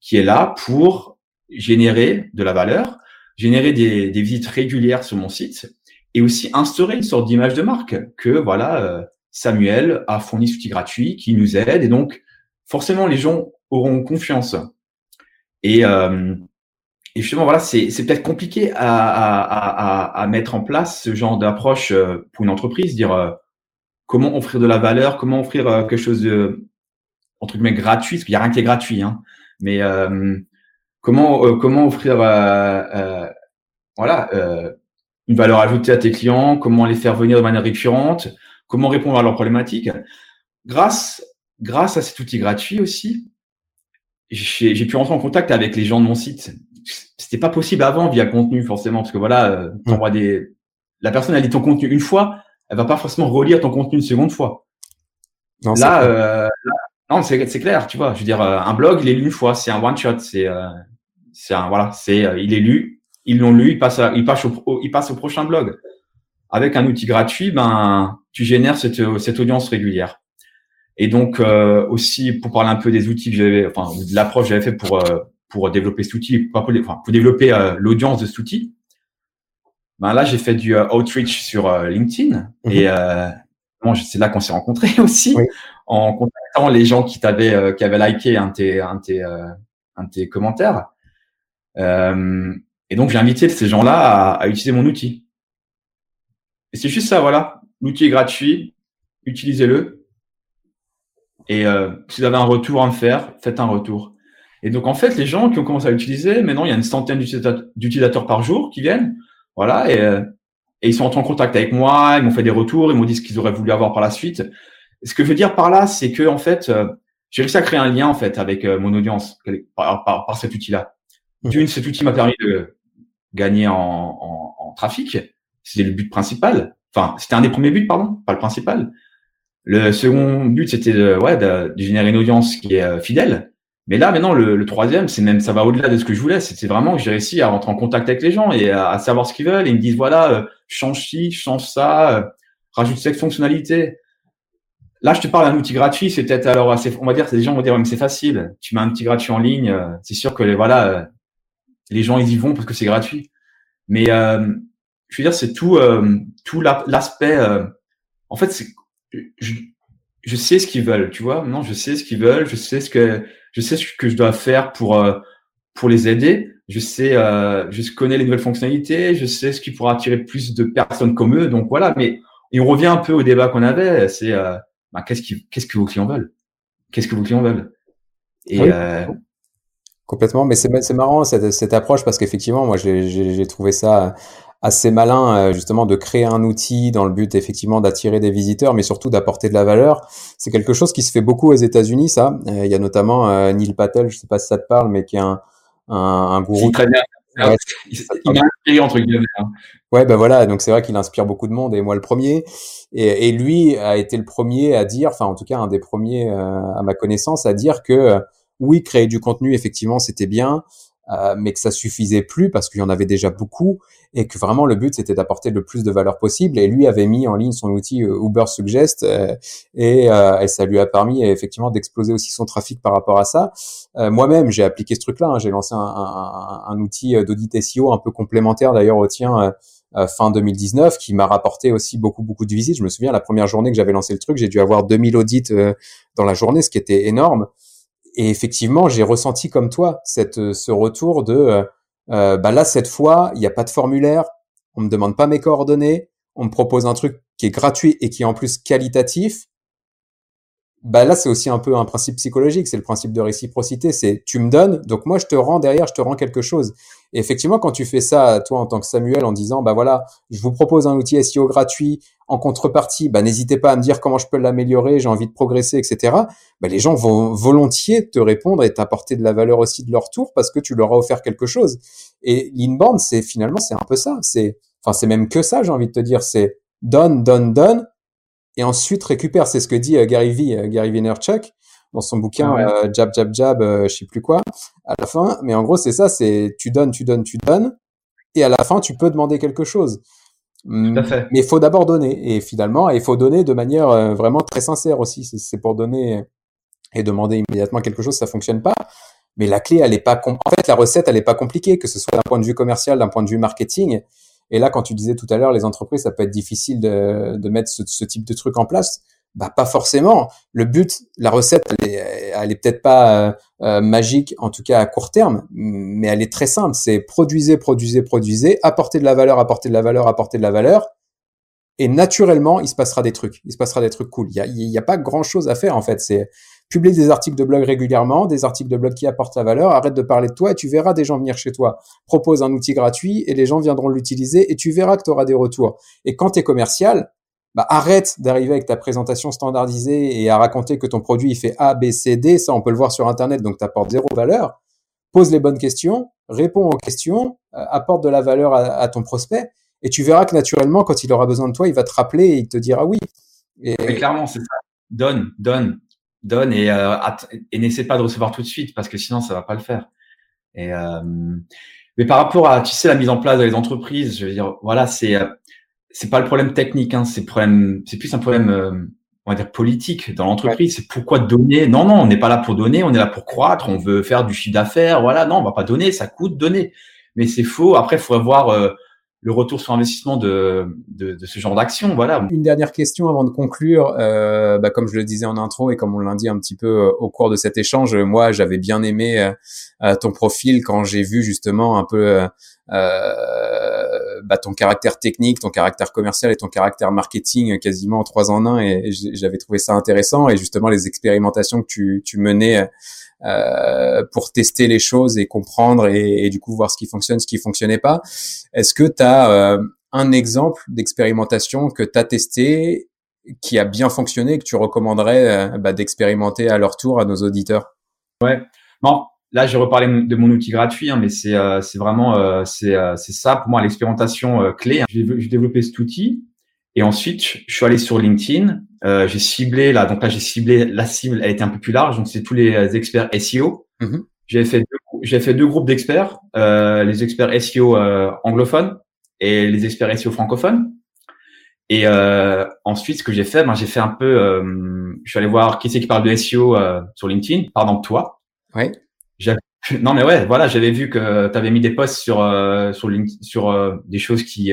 qui est là pour générer de la valeur, générer des, des, visites régulières sur mon site et aussi instaurer une sorte d'image de marque que voilà euh, Samuel a fourni ce outil gratuit qui nous aide et donc forcément les gens auront confiance. Et, euh, et justement voilà c'est peut-être compliqué à, à, à, à, mettre en place ce genre d'approche euh, pour une entreprise dire euh, comment offrir de la valeur, comment offrir euh, quelque chose de entre guillemets gratuit, parce qu'il n'y a rien qui est gratuit, hein, mais euh, comment euh, comment offrir voilà une valeur ajoutée à tes clients, comment les faire venir de manière récurrente, comment répondre à leurs problématiques. Grâce grâce à cet outil gratuit aussi, j'ai pu rentrer en contact avec les gens de mon site. C'était pas possible avant via contenu forcément, parce que voilà, des la personne elle lit ton contenu une fois, elle va pas forcément relire ton contenu une seconde fois. Non, là, euh, non, c'est, clair, tu vois. Je veux dire, euh, un blog, il est lu une fois, c'est un one shot, c'est, euh, c'est un, voilà, c'est, euh, il est lu, ils l'ont lu, il passe, il passe au, il passe au prochain blog. Avec un outil gratuit, ben, tu génères cette, cette audience régulière. Et donc aussi pour parler un peu des outils que j'avais, enfin de l'approche que j'avais fait pour pour développer cet outil, pour, enfin, pour développer l'audience de cet outil ben là j'ai fait du euh, outreach sur euh, LinkedIn mhm. et euh, bon, c'est là qu'on s'est rencontrés aussi en contactant les gens qui t'avaient euh, qui avaient liké un de tes un de tes, un de tes commentaires. et donc j'ai invité ces gens-là à, à, utiliser mon outil. Et c'est juste ça, voilà. L'outil est gratuit, utilisez-le. Et si vous avez un retour à me faire, faites un retour. Et donc en fait, les gens qui ont commencé à l'utiliser, maintenant il y a une centaine d'utilisateurs par jour qui viennent. Voilà, et, euh, et, ils sont entrés en contact avec moi, ils m'ont fait des retours, ils m'ont dit ce qu'ils auraient voulu avoir par la suite. ce que je veux dire par là, c'est que en fait, euh, j'ai réussi à créer un lien en fait avec euh, mon audience par, par, par cet outil-là. Mmh. D'une, cet outil m'a permis de gagner en, en, en trafic. C'était le but principal. Enfin, c'était un des premiers buts, pardon, pas le principal. Le second but, c'était de, ouais, de, de, générer une audience qui est fidèle. Mais là, maintenant, le, le troisième, c'est même, ça va au-delà de ce que je voulais. C'est vraiment que j'ai réussi à rentrer en contact avec les gens et à, savoir ce qu'ils veulent. Ils me disent, voilà, euh, change ci, change ça, euh, rajoute cette fonctionnalité. Là, je te parle d'un outil gratuit. C'est peut-être alors assez, on va dire, c'est des gens vont dire, mais c'est facile. Tu mets un petit gratuit en ligne. Euh, c'est sûr que voilà, les gens, ils y vont parce que c'est gratuit. Mais, je veux dire, c'est tout, tout l'aspect, en fait, c'est, je, je sais ce qu'ils veulent, tu vois. Non, je sais ce qu'ils veulent, je sais ce que je sais ce que je dois faire pour euh, pour les aider. Je sais, euh, je connais les nouvelles fonctionnalités, je sais ce qui pourra attirer plus de personnes comme eux. Donc voilà. Mais et on revient un peu au débat qu'on avait. C'est euh, bah, qu'est-ce qui, qu'est-ce que vos clients veulent? Qu'est-ce que vos clients veulent? Et euh, Complètement, mais c'est marrant cette, cette approche parce qu'effectivement, moi j'ai trouvé ça assez malin euh, justement de créer un outil dans le but effectivement d'attirer des visiteurs, mais surtout d'apporter de la valeur. C'est quelque chose qui se fait beaucoup aux États-Unis, ça. Euh, il y a notamment euh, Neil Patel, je sais pas si ça te parle, mais qui est un, un, un gourou. Très bien. Ouais, il m'a inspiré entre guillemets. Hein. Ouais, ben voilà, donc c'est vrai qu'il inspire beaucoup de monde et moi le premier. Et, et, lui a été le premier à dire, enfin en tout cas un des premiers à ma connaissance à dire que oui, créer du contenu effectivement c'était bien, euh, mais que ça suffisait plus parce qu'il y en avait déjà beaucoup et que vraiment le but c'était d'apporter le plus de valeur possible. Et lui avait mis en ligne son outil euh, Uber Suggest euh, et, et, ça lui a permis effectivement d'exploser aussi son trafic par rapport à ça. Moi-même j'ai appliqué ce truc-là. Hein. J'ai lancé un, un, un outil d'audit SEO un peu complémentaire d'ailleurs au tien. fin 2019 qui m'a rapporté aussi beaucoup beaucoup de visites. Je me souviens la première journée que j'avais lancé le truc, j'ai dû avoir 2000 audits dans la journée, ce qui était énorme et effectivement, j'ai ressenti comme toi cette, euh, ce retour de, euh, euh, bah là cette fois, il n'y a pas de formulaire, on me demande pas mes coordonnées, on me propose un truc qui est gratuit et qui est en plus qualitatif bah là c'est aussi un peu un principe psychologique, c'est le principe de réciprocité, c'est tu me donnes, donc moi je te rends derrière, je te rends quelque chose. Et effectivement, quand tu fais ça, toi en tant que Samuel, en disant bah voilà, je vous propose un outil SEO gratuit en contrepartie, bah n'hésitez pas à me dire comment je peux l'améliorer, j'ai envie de progresser, etc. Bah les gens vont volontiers te répondre et t'apporter de la valeur aussi de leur tour parce que tu leur as offert quelque chose. Et l'inbound, c'est finalement c'est un peu ça, c'est enfin c'est même que ça, j'ai envie de te dire, c'est donne, donne, donne et ensuite récupère. C'est ce que dit euh, Gary V, euh, Gary Vaynerchuk dans son bouquin euh, Jab Jab Jab, je sais plus quoi, à la fin. Mais en gros, c'est ça, c'est tu donnes, tu donnes, tu donnes, et à la fin, tu peux demander quelque chose. Tout à fait. Mais il faut d'abord donner, et finalement, il faut donner de manière vraiment très sincère aussi. C'est pour donner et demander immédiatement quelque chose, ça fonctionne pas. Mais la clé, elle est pas, en fait, la recette, elle est pas compliquée, que ce soit d'un point de vue commercial, d'un point de vue marketing. Et là, quand tu disais tout à l'heure, les entreprises, ça peut être difficile de, de mettre ce, ce, type de truc en place. Bah pas forcément. Le but, la recette, elle est, peut-être pas euh, euh, magique, en tout cas à court terme, mais elle est très simple. C'est produisez, produisez, produisez, apporter de la valeur, apporter de la valeur, apporter de la valeur. Et naturellement, il se passera des trucs. Il se passera des trucs cool. Il y a, il y a pas grand chose à faire en fait. C'est publie des articles de blog régulièrement, des articles de blog qui apportent la valeur, arrête de parler de toi et tu verras des gens venir chez toi. Propose un outil gratuit et les gens viendront l'utiliser et tu verras que tu auras des retours. Et quand tu es commercial, bah arrête d'arriver avec ta présentation standardisée et à raconter que ton produit il fait A, B, C, D, ça on peut le voir sur internet donc tu apportes zéro valeur. Pose les bonnes questions, réponds aux questions, euh, apporte de la valeur à, ton prospect et tu verras que naturellement quand il aura besoin de toi, il va te rappeler et il te dira oui. Et, clairement, c'est ça. Donne, donne donne et, euh, et n'essaie pas de recevoir tout de suite parce que sinon ça va pas le faire. Et euh, mais par rapport à tu sais la mise en place dans les entreprises, je veux dire voilà c'est c'est pas le problème technique, hein, c'est problème c'est plus un problème euh, on va dire politique dans l'entreprise. C'est pourquoi donner? Non non on n'est pas là pour donner, on est là pour croître, on veut faire du chiffre d'affaires, voilà non on va pas donner, ça coûte donner. Mais c'est faux. Après il faut voir le retour sur investissement de, de, de ce genre d'action. Voilà. Une dernière question avant de conclure. Euh, bah, comme je le disais en intro et comme on l'a dit un petit peu euh, au cours de cet échange, moi j'avais bien aimé euh, euh, ton profil quand j'ai vu justement un peu euh, bah, ton caractère technique, ton caractère commercial et ton caractère marketing quasiment en trois en un. Et, j'avais trouvé ça intéressant et justement les expérimentations que tu, tu menais euh, pour tester les choses et comprendre et, du coup voir ce qui fonctionne, ce qui fonctionnait pas. Est-ce que tu as euh, un exemple d'expérimentation que tu as testé qui a bien fonctionné et que tu recommanderais euh, bah, d'expérimenter à leur tour à nos auditeurs? Ouais. Bon, là, j'ai reparlé de mon outil gratuit, hein, mais c'est c'est vraiment c'est c'est ça pour moi l'expérimentation clé. Hein. J'ai développé cet outil et ensuite, je suis allé sur LinkedIn. Euh, j'ai ciblé là, donc là j'ai ciblé la cible, elle était un peu plus large, donc c'est tous les euh, experts SEO. Mm-hmm. J'ai fait j'ai fait deux groupes d'experts, euh, les experts SEO euh, anglophones et les experts SEO francophones. Et euh, ensuite, ce que j'ai fait, ben, j'ai fait un peu, euh, je suis allé voir qui c'est qui parle de SEO sur LinkedIn, par exemple toi. Oui. Non mais ouais, voilà, j'avais vu que tu avais mis des posts sur sur LinkedIn, sur des choses qui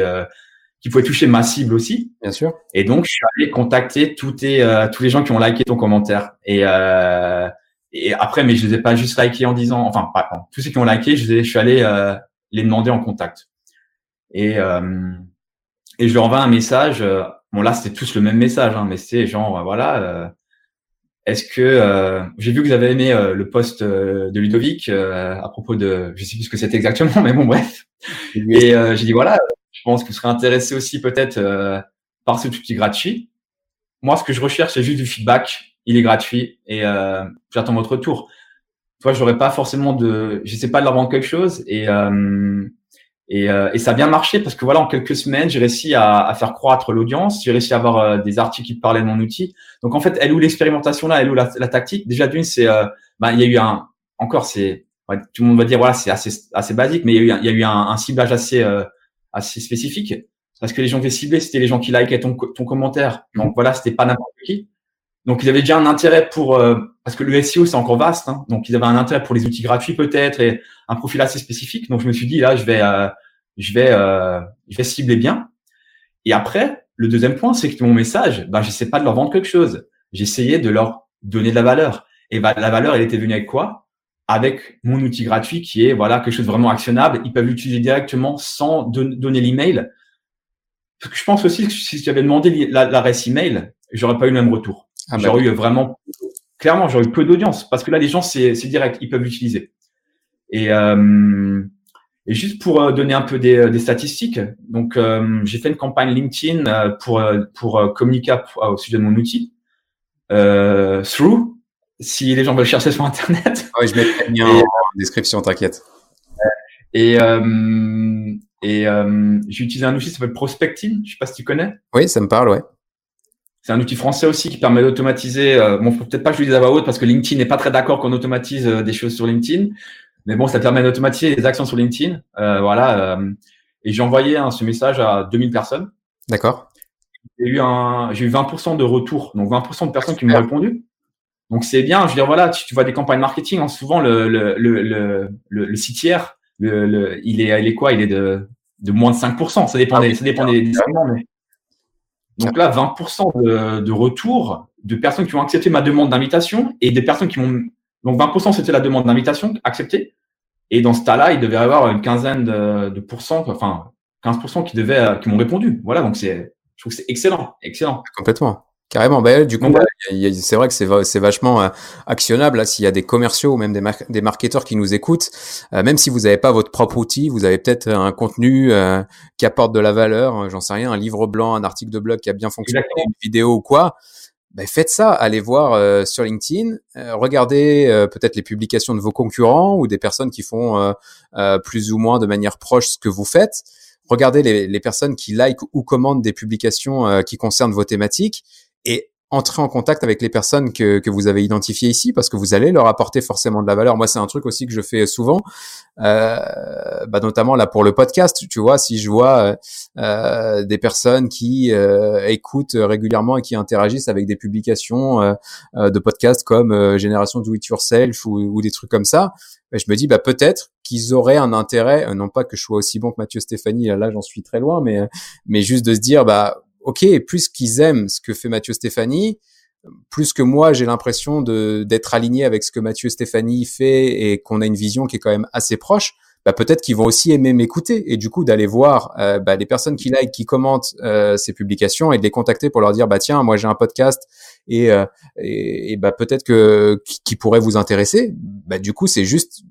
qui pouvait toucher ma cible aussi. Bien sûr. Et donc, je suis allé contacter tous, tes, euh, tous les gens qui ont liké ton commentaire. Et, euh, et après, mais je les ai pas juste likés en disant, enfin, pas, tous ceux qui ont liké, je, je suis allé euh, les demander en contact. Et, euh, et je leur envoie un message. bon, là, c'était tous le même message, hein, mais c'est genre, voilà, est-ce que j'ai vu que vous avez aimé le post de Ludovic à propos de, je sais plus ce que c'était exactement, mais bon, bref. Et j'ai dit, voilà, je pense que vous serez intéressé aussi peut-être euh, par ce outil gratuit. Moi, ce que je recherche, c'est juste du feedback. Il est gratuit et euh, j'attends votre retour. Toi, j'aurais pas forcément de, je sais pas de leur vendre quelque chose et euh, et, et, ça a bien marché parce que voilà, en quelques semaines, j'ai réussi à, à, faire croître l'audience. J'ai réussi à avoir des articles qui parlaient de mon outil. Donc en fait, elle où l'expérimentation là, elle où la, la tactique? Déjà d'une, c'est, bah, il y a eu un, encore c'est tout le monde va dire voilà, c'est assez assez basique, mais il y a eu, il y a eu un, un, ciblage assez assez spécifique parce que les gens qui étaient ciblés, c'était les gens qui likaient ton, ton commentaire. Donc voilà, c'était pas n'importe qui. Donc ils avaient déjà un intérêt pour parce que le SEO c'est encore vaste, hein, donc ils avaient un intérêt pour les outils gratuits peut-être et un profil assez spécifique. Donc je me suis dit là, je vais je vais je vais cibler bien. Et après, le deuxième point, c'est que mon message, ben, j'essaie pas de leur vendre quelque chose. J'essayais de leur donner de la valeur. Et ben, la valeur, elle était venue avec quoi? Avec mon outil gratuit qui est voilà quelque chose de vraiment actionnable. Ils peuvent l'utiliser directement sans donner l'email. Parce que je pense aussi que si j'avais demandé l'adresse email, j'aurais pas eu le même retour. Ah bah j'aurais eu vraiment, clairement, j'aurais eu peu d'audience parce que là, les gens, c'est direct, ils peuvent l'utiliser. Et euh, et juste pour euh, donner un peu des, des statistiques, donc euh, j'ai fait une campagne LinkedIn euh, pour pour communiquer au sujet de mon outil. Euh, through, si les gens veulent chercher sur internet. Ah oui, je mettrai le lien en description, t'inquiète. Et et j'ai utilisé un outil qui s'appelle Prospecting. Je sais pas si tu connais. Oui, ça me parle, ouais. C'est un outil français aussi qui permet d'automatiser. Euh, bon, peut-être pas que je le dise à voix haute parce que LinkedIn n'est pas très d'accord qu'on automatise des choses sur LinkedIn. Mais bon, ça permet d'automatiser les actions sur LinkedIn. Euh, voilà. Euh, et j'ai envoyé hein, ce message à 2000 personnes. D'accord. J'ai eu un, j'ai eu 20% de retour, donc 20% de personnes qui m'ont répondu. Donc c'est bien. Je veux dire voilà, tu, tu vois des campagnes marketing, hein, souvent le le le le, le, le sitière, le, le, il est il est quoi? Il est de de moins de 5%. Ça dépend ah des, ça dépend des, des mais... Donc là, 20% de, retour de personnes qui ont accepté ma demande d'invitation et des personnes qui m'ont donc 20% c'était la demande d'invitation acceptée. Et dans ce tas-là, il devait y avoir une quinzaine de, de pourcents, enfin 15% qui devaient, euh, qui m'ont répondu. Voilà, donc c'est, je trouve que c'est excellent, excellent. Complètement. Carrément. Bah, du coup, c'est vrai que c'est, vachement euh, actionnable. Là, s'il y a des commerciaux ou même des, des marketeurs qui nous écoutent, euh, même si vous n'avez pas votre propre outil, vous avez peut-être un contenu qui apporte de la valeur. J'en sais rien, un livre blanc, un article de blog qui a bien fonctionné, une vidéo ou quoi ben faites ça, allez voir euh, sur LinkedIn, euh, regardez euh, peut-être les publications de vos concurrents ou des personnes qui font plus ou moins de manière proche ce que vous faites. Regardez les, les personnes qui like ou commentent des publications qui concernent vos thématiques et entrer en contact avec les personnes que, que vous avez identifiées ici parce que vous allez leur apporter forcément de la valeur. Moi, c'est un truc aussi que je fais souvent, euh, bah, notamment là pour le podcast. Tu vois, si je vois euh, des personnes qui euh, écoutent régulièrement et qui interagissent avec des publications euh, euh, de podcasts comme Génération Do It Yourself ou, ou, des trucs comme ça, bah, je me dis bah peut-être qu'ils auraient un intérêt, non pas que je sois aussi bon que Mathieu Stéphanie, là j'en suis très loin, mais mais juste de se dire bah ok, plus qu'ils aiment ce que fait Mathieu Stéphanie, plus que moi, j'ai l'impression de d'être aligné avec ce que Mathieu Stéphanie fait et qu'on a une vision qui est quand même assez proche. Bah, peut-être qu'ils vont aussi aimer m'écouter et du coup d'aller voir euh, bah, les personnes qui like, qui commentent euh, ces publications et de les contacter pour leur dire bah tiens moi j'ai un podcast et, euh, et, et, bah peut-être que qui pourrait vous intéresser. Bah du coup c'est juste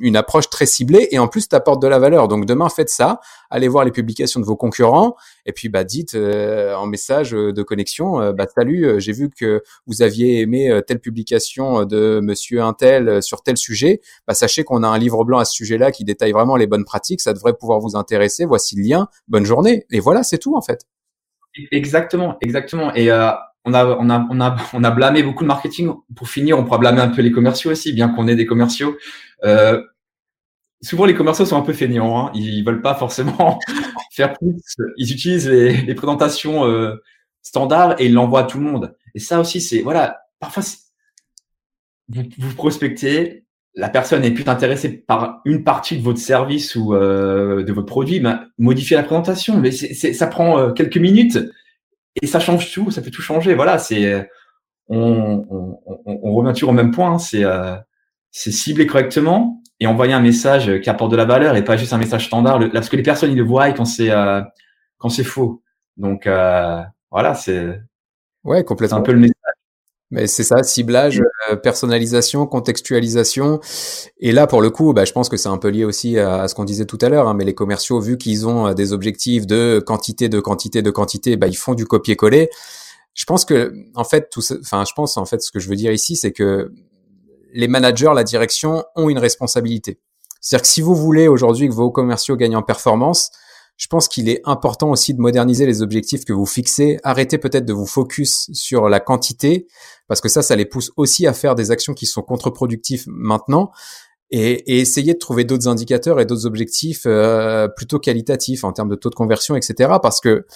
une approche très ciblée et en plus t'apporte de la valeur. Donc demain faites ça, allez voir les publications de vos concurrents et puis bah dites euh, en message de connexion euh, bah salut, euh, j'ai vu que vous aviez aimé telle publication de monsieur Intel sur tel sujet, bah sachez qu'on a un livre blanc à ce sujet-là qui détaille vraiment les bonnes pratiques, ça devrait pouvoir vous intéresser. Voici le lien. Bonne journée et voilà, c'est tout en fait. Exactement, exactement et on a, on a, on a, on a blâmé beaucoup de marketing. Pour finir, on pourra blâmer un peu les commerciaux aussi, bien qu'on ait des commerciaux. Euh, souvent les commerciaux sont un peu feignants. Hein. Ils veulent pas forcément faire plus. Ils utilisent les, présentations euh, standards et ils l'envoient à tout le monde. Et ça aussi, c'est voilà. Parfois, vous, vous prospectez, la personne est plus intéressée par une partie de votre service ou euh, de votre produit, ben, modifiez la présentation. Mais ça prend euh, quelques minutes et ça change tout. Ça peut tout changer. Voilà, c'est on, on, on, on, revient toujours au même point. Hein. C'est euh, c'est cibler correctement et envoyer un message qui apporte de la valeur et pas juste un message standard. parce que les personnes, ils le voient quand c'est euh, quand c'est faux. Donc euh, voilà, c'est ouais complètement un peu le message. Mais c'est ça, ciblage, euh, personnalisation, contextualisation. Et là, pour le coup, bah, je pense que c'est un peu lié aussi à, ce qu'on disait tout à l'heure. Hein, mais les commerciaux, vu qu'ils ont des objectifs de quantité, de quantité, de quantité, bah, ils font du copier-coller. Je pense que, en fait, tout, enfin, je pense en fait, ce que je veux dire ici, c'est que les managers, la direction ont une responsabilité. C'est-à-dire que si vous voulez aujourd'hui que vos commerciaux gagnent en performance, je pense qu'il est important aussi de moderniser les objectifs que vous fixez. Arrêtez peut-être de vous focus sur la quantité, parce que ça, ça les pousse aussi à faire des actions qui sont contre-productives maintenant. Et, et essayer de trouver d'autres indicateurs et d'autres objectifs euh, plutôt qualitatifs en termes de taux de conversion, etc. Parce que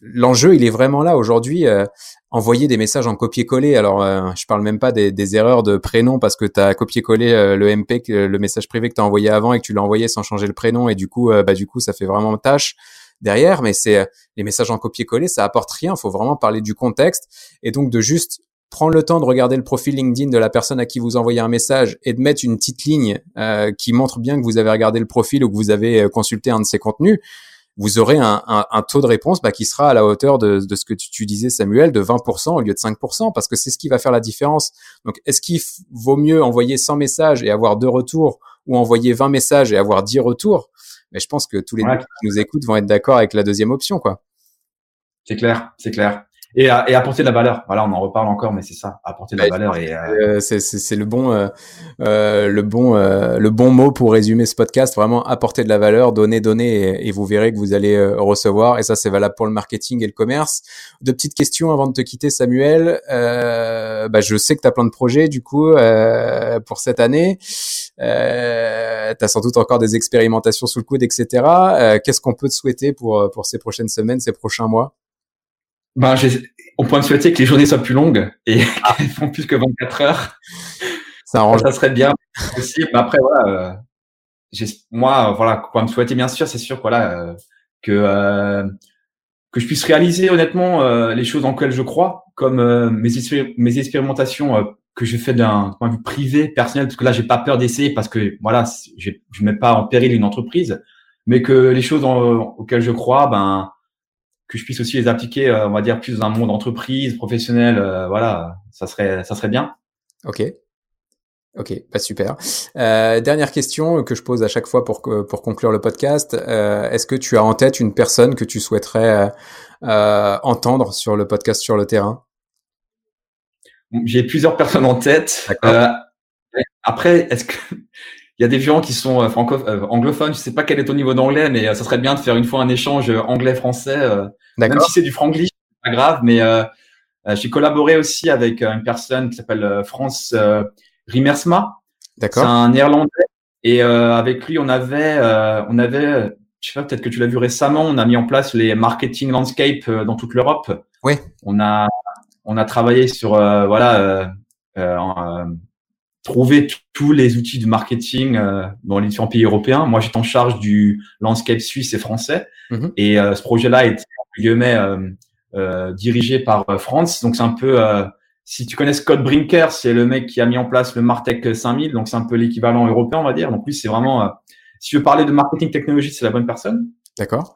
l'enjeu, il est vraiment là aujourd'hui. Euh, envoyer des messages en copier-coller. Alors, euh, je parle même pas des, des, erreurs de prénom parce que tu as copié-collé euh, le MP, le message privé que tu as envoyé avant et que tu l'as envoyé sans changer le prénom et du coup, bah du coup, ça fait vraiment tâche derrière. Mais c'est les messages en copier-coller, ça apporte rien. Il faut vraiment parler du contexte et donc de juste prendre le temps de regarder le profil LinkedIn de la personne à qui vous envoyez un message et de mettre une petite ligne euh, qui montre bien que vous avez regardé le profil ou que vous avez euh, consulté un de ses contenus, vous aurez un, un, un taux de réponse bah, qui sera à la hauteur de, de ce que tu, tu, disais, Samuel, de 20% au lieu de 5%, parce que c'est ce qui va faire la différence. Donc, est-ce qu'il vaut mieux envoyer 100 messages et avoir deux retours ou envoyer 20 messages et avoir 10 retours? Mais je pense que tous les ouais. qui nous écoutent vont être d'accord avec la deuxième option, quoi. C'est clair, c'est clair et, et apporter de la valeur. Voilà, on en reparle encore, mais c'est ça, apporter de la valeur. Et euh... euh c'est le bon, euh, euh, le bon, euh, le bon mot pour résumer ce podcast. Vraiment apporter de la valeur, donner, donner, et, vous verrez que vous allez recevoir. Et ça, c'est valable pour le marketing et le commerce. Deux petites questions avant de te quitter, Samuel. bah, je sais que tu as plein de projets du coup pour cette année. Euh, tu as sans doute encore des expérimentations sous le coude, etc. Qu'est-ce qu'on peut te souhaiter pour pour ces prochaines semaines, ces prochains mois? Ben, on peut me souhaiter que les journées soient plus longues et ah. qu'elles font plus que 24 heures. Ça, arrange. ça serait bien aussi. Mais après, voilà, euh, moi, voilà, quoi me souhaiter, bien sûr, c'est sûr, voilà, euh, que euh, que je puisse réaliser honnêtement euh, les choses en lesquelles je crois, comme euh, mes, mes expérimentations que je fais d'un point de vue privé, personnel, parce que là, j'ai pas peur d'essayer parce que voilà, je mets pas en péril une entreprise, mais que les choses auxquelles je crois, ben que je puisse aussi les appliquer, euh, on va dire, plus dans un monde entreprise, professionnel, euh, voilà, ça serait, ça serait bien. Ok. Ok, pas super. Euh, dernière question que je pose à chaque fois pour, pour conclure le podcast. Euh, Est-ce que tu as en tête une personne que tu souhaiterais euh, entendre sur le podcast sur le terrain? J'ai plusieurs personnes en tête. après, est-ce que il y a des gens qui sont euh, franco euh, anglophones. Je sais pas quel est ton niveau d'anglais, mais euh, ça serait bien de faire une fois un échange anglais-français. Même si c'est du franglish, c'est pas grave. Mais j'ai collaboré aussi avec une personne qui s'appelle France Rimersma. D'accord. C'est un néerlandais. Et avec lui, on avait, on avait, je sais pas, peut-être que tu l'as vu récemment, on a mis en place les marketing landscape dans toute l'Europe. Oui. On a, on a travaillé sur, voilà trouver tous les outils de marketing euh, dans les différents pays européens. Moi, j'étais en charge du landscape suisse et français. Mhm. Et euh, ce projet-là été, euh, euh, dirigé par euh, France. Donc, c'est un peu... si tu connais Scott Brinker, c'est le mec qui a mis en place le Martech 5000. Donc, c'est un peu l'équivalent européen, on va dire. Donc, lui, c'est vraiment... si tu veux parler de marketing technologie, c'est la bonne personne. D'accord.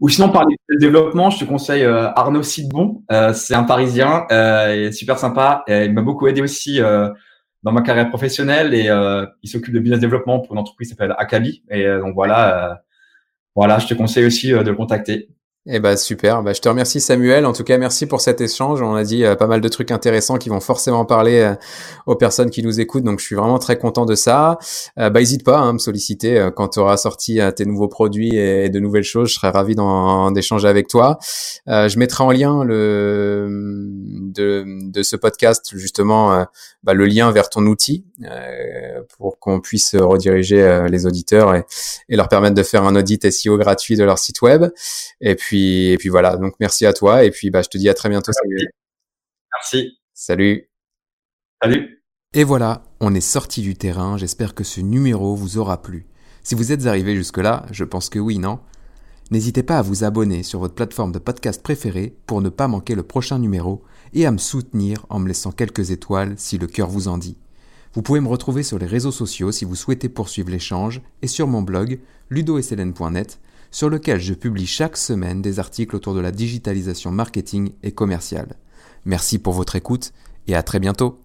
Ou sinon, parler de développement, je te conseille Arnaud Sidbon. c'est un Parisien, il est super sympa. Et il m'a beaucoup aidé aussi dans ma carrière professionnelle et euh, il s'occupe de business développement pour une entreprise qui s'appelle Akabi. Et euh, donc voilà, euh, voilà, je te conseille aussi de le contacter. Eh ben super, bah, je te remercie Samuel. En tout cas, merci pour cet échange. On a dit euh, pas mal de trucs intéressants qui vont forcément parler euh, aux personnes qui nous écoutent. Donc je suis vraiment très content de ça. Euh, bah n'hésite pas hein, à me solliciter quand tu auras sorti tes nouveaux produits et, de nouvelles choses. Je serai ravi d'échanger avec toi. je mettrai en lien le de, de ce podcast justement bah, le lien vers ton outil pour qu'on puisse rediriger les auditeurs et, et leur permettre de faire un audit SEO gratuit de leur site web. Et puis et puis voilà. Donc merci à toi. Et puis bah, je te dis à très bientôt. Samuel. Merci. Salut. Salut. Et voilà, on est sorti du terrain. J'espère que ce numéro vous aura plu. Si vous êtes arrivé jusque-là, je pense que oui, non? N'hésitez pas à vous abonner sur votre plateforme de podcast préférée pour ne pas manquer le prochain numéro et à me soutenir en me laissant quelques étoiles si le cœur vous en dit. Vous pouvez me retrouver sur les réseaux sociaux si vous souhaitez poursuivre l'échange et sur mon blog ludosln.net sur lequel je publie chaque semaine des articles autour de la digitalisation marketing et commerciale. Merci pour votre écoute et à très bientôt.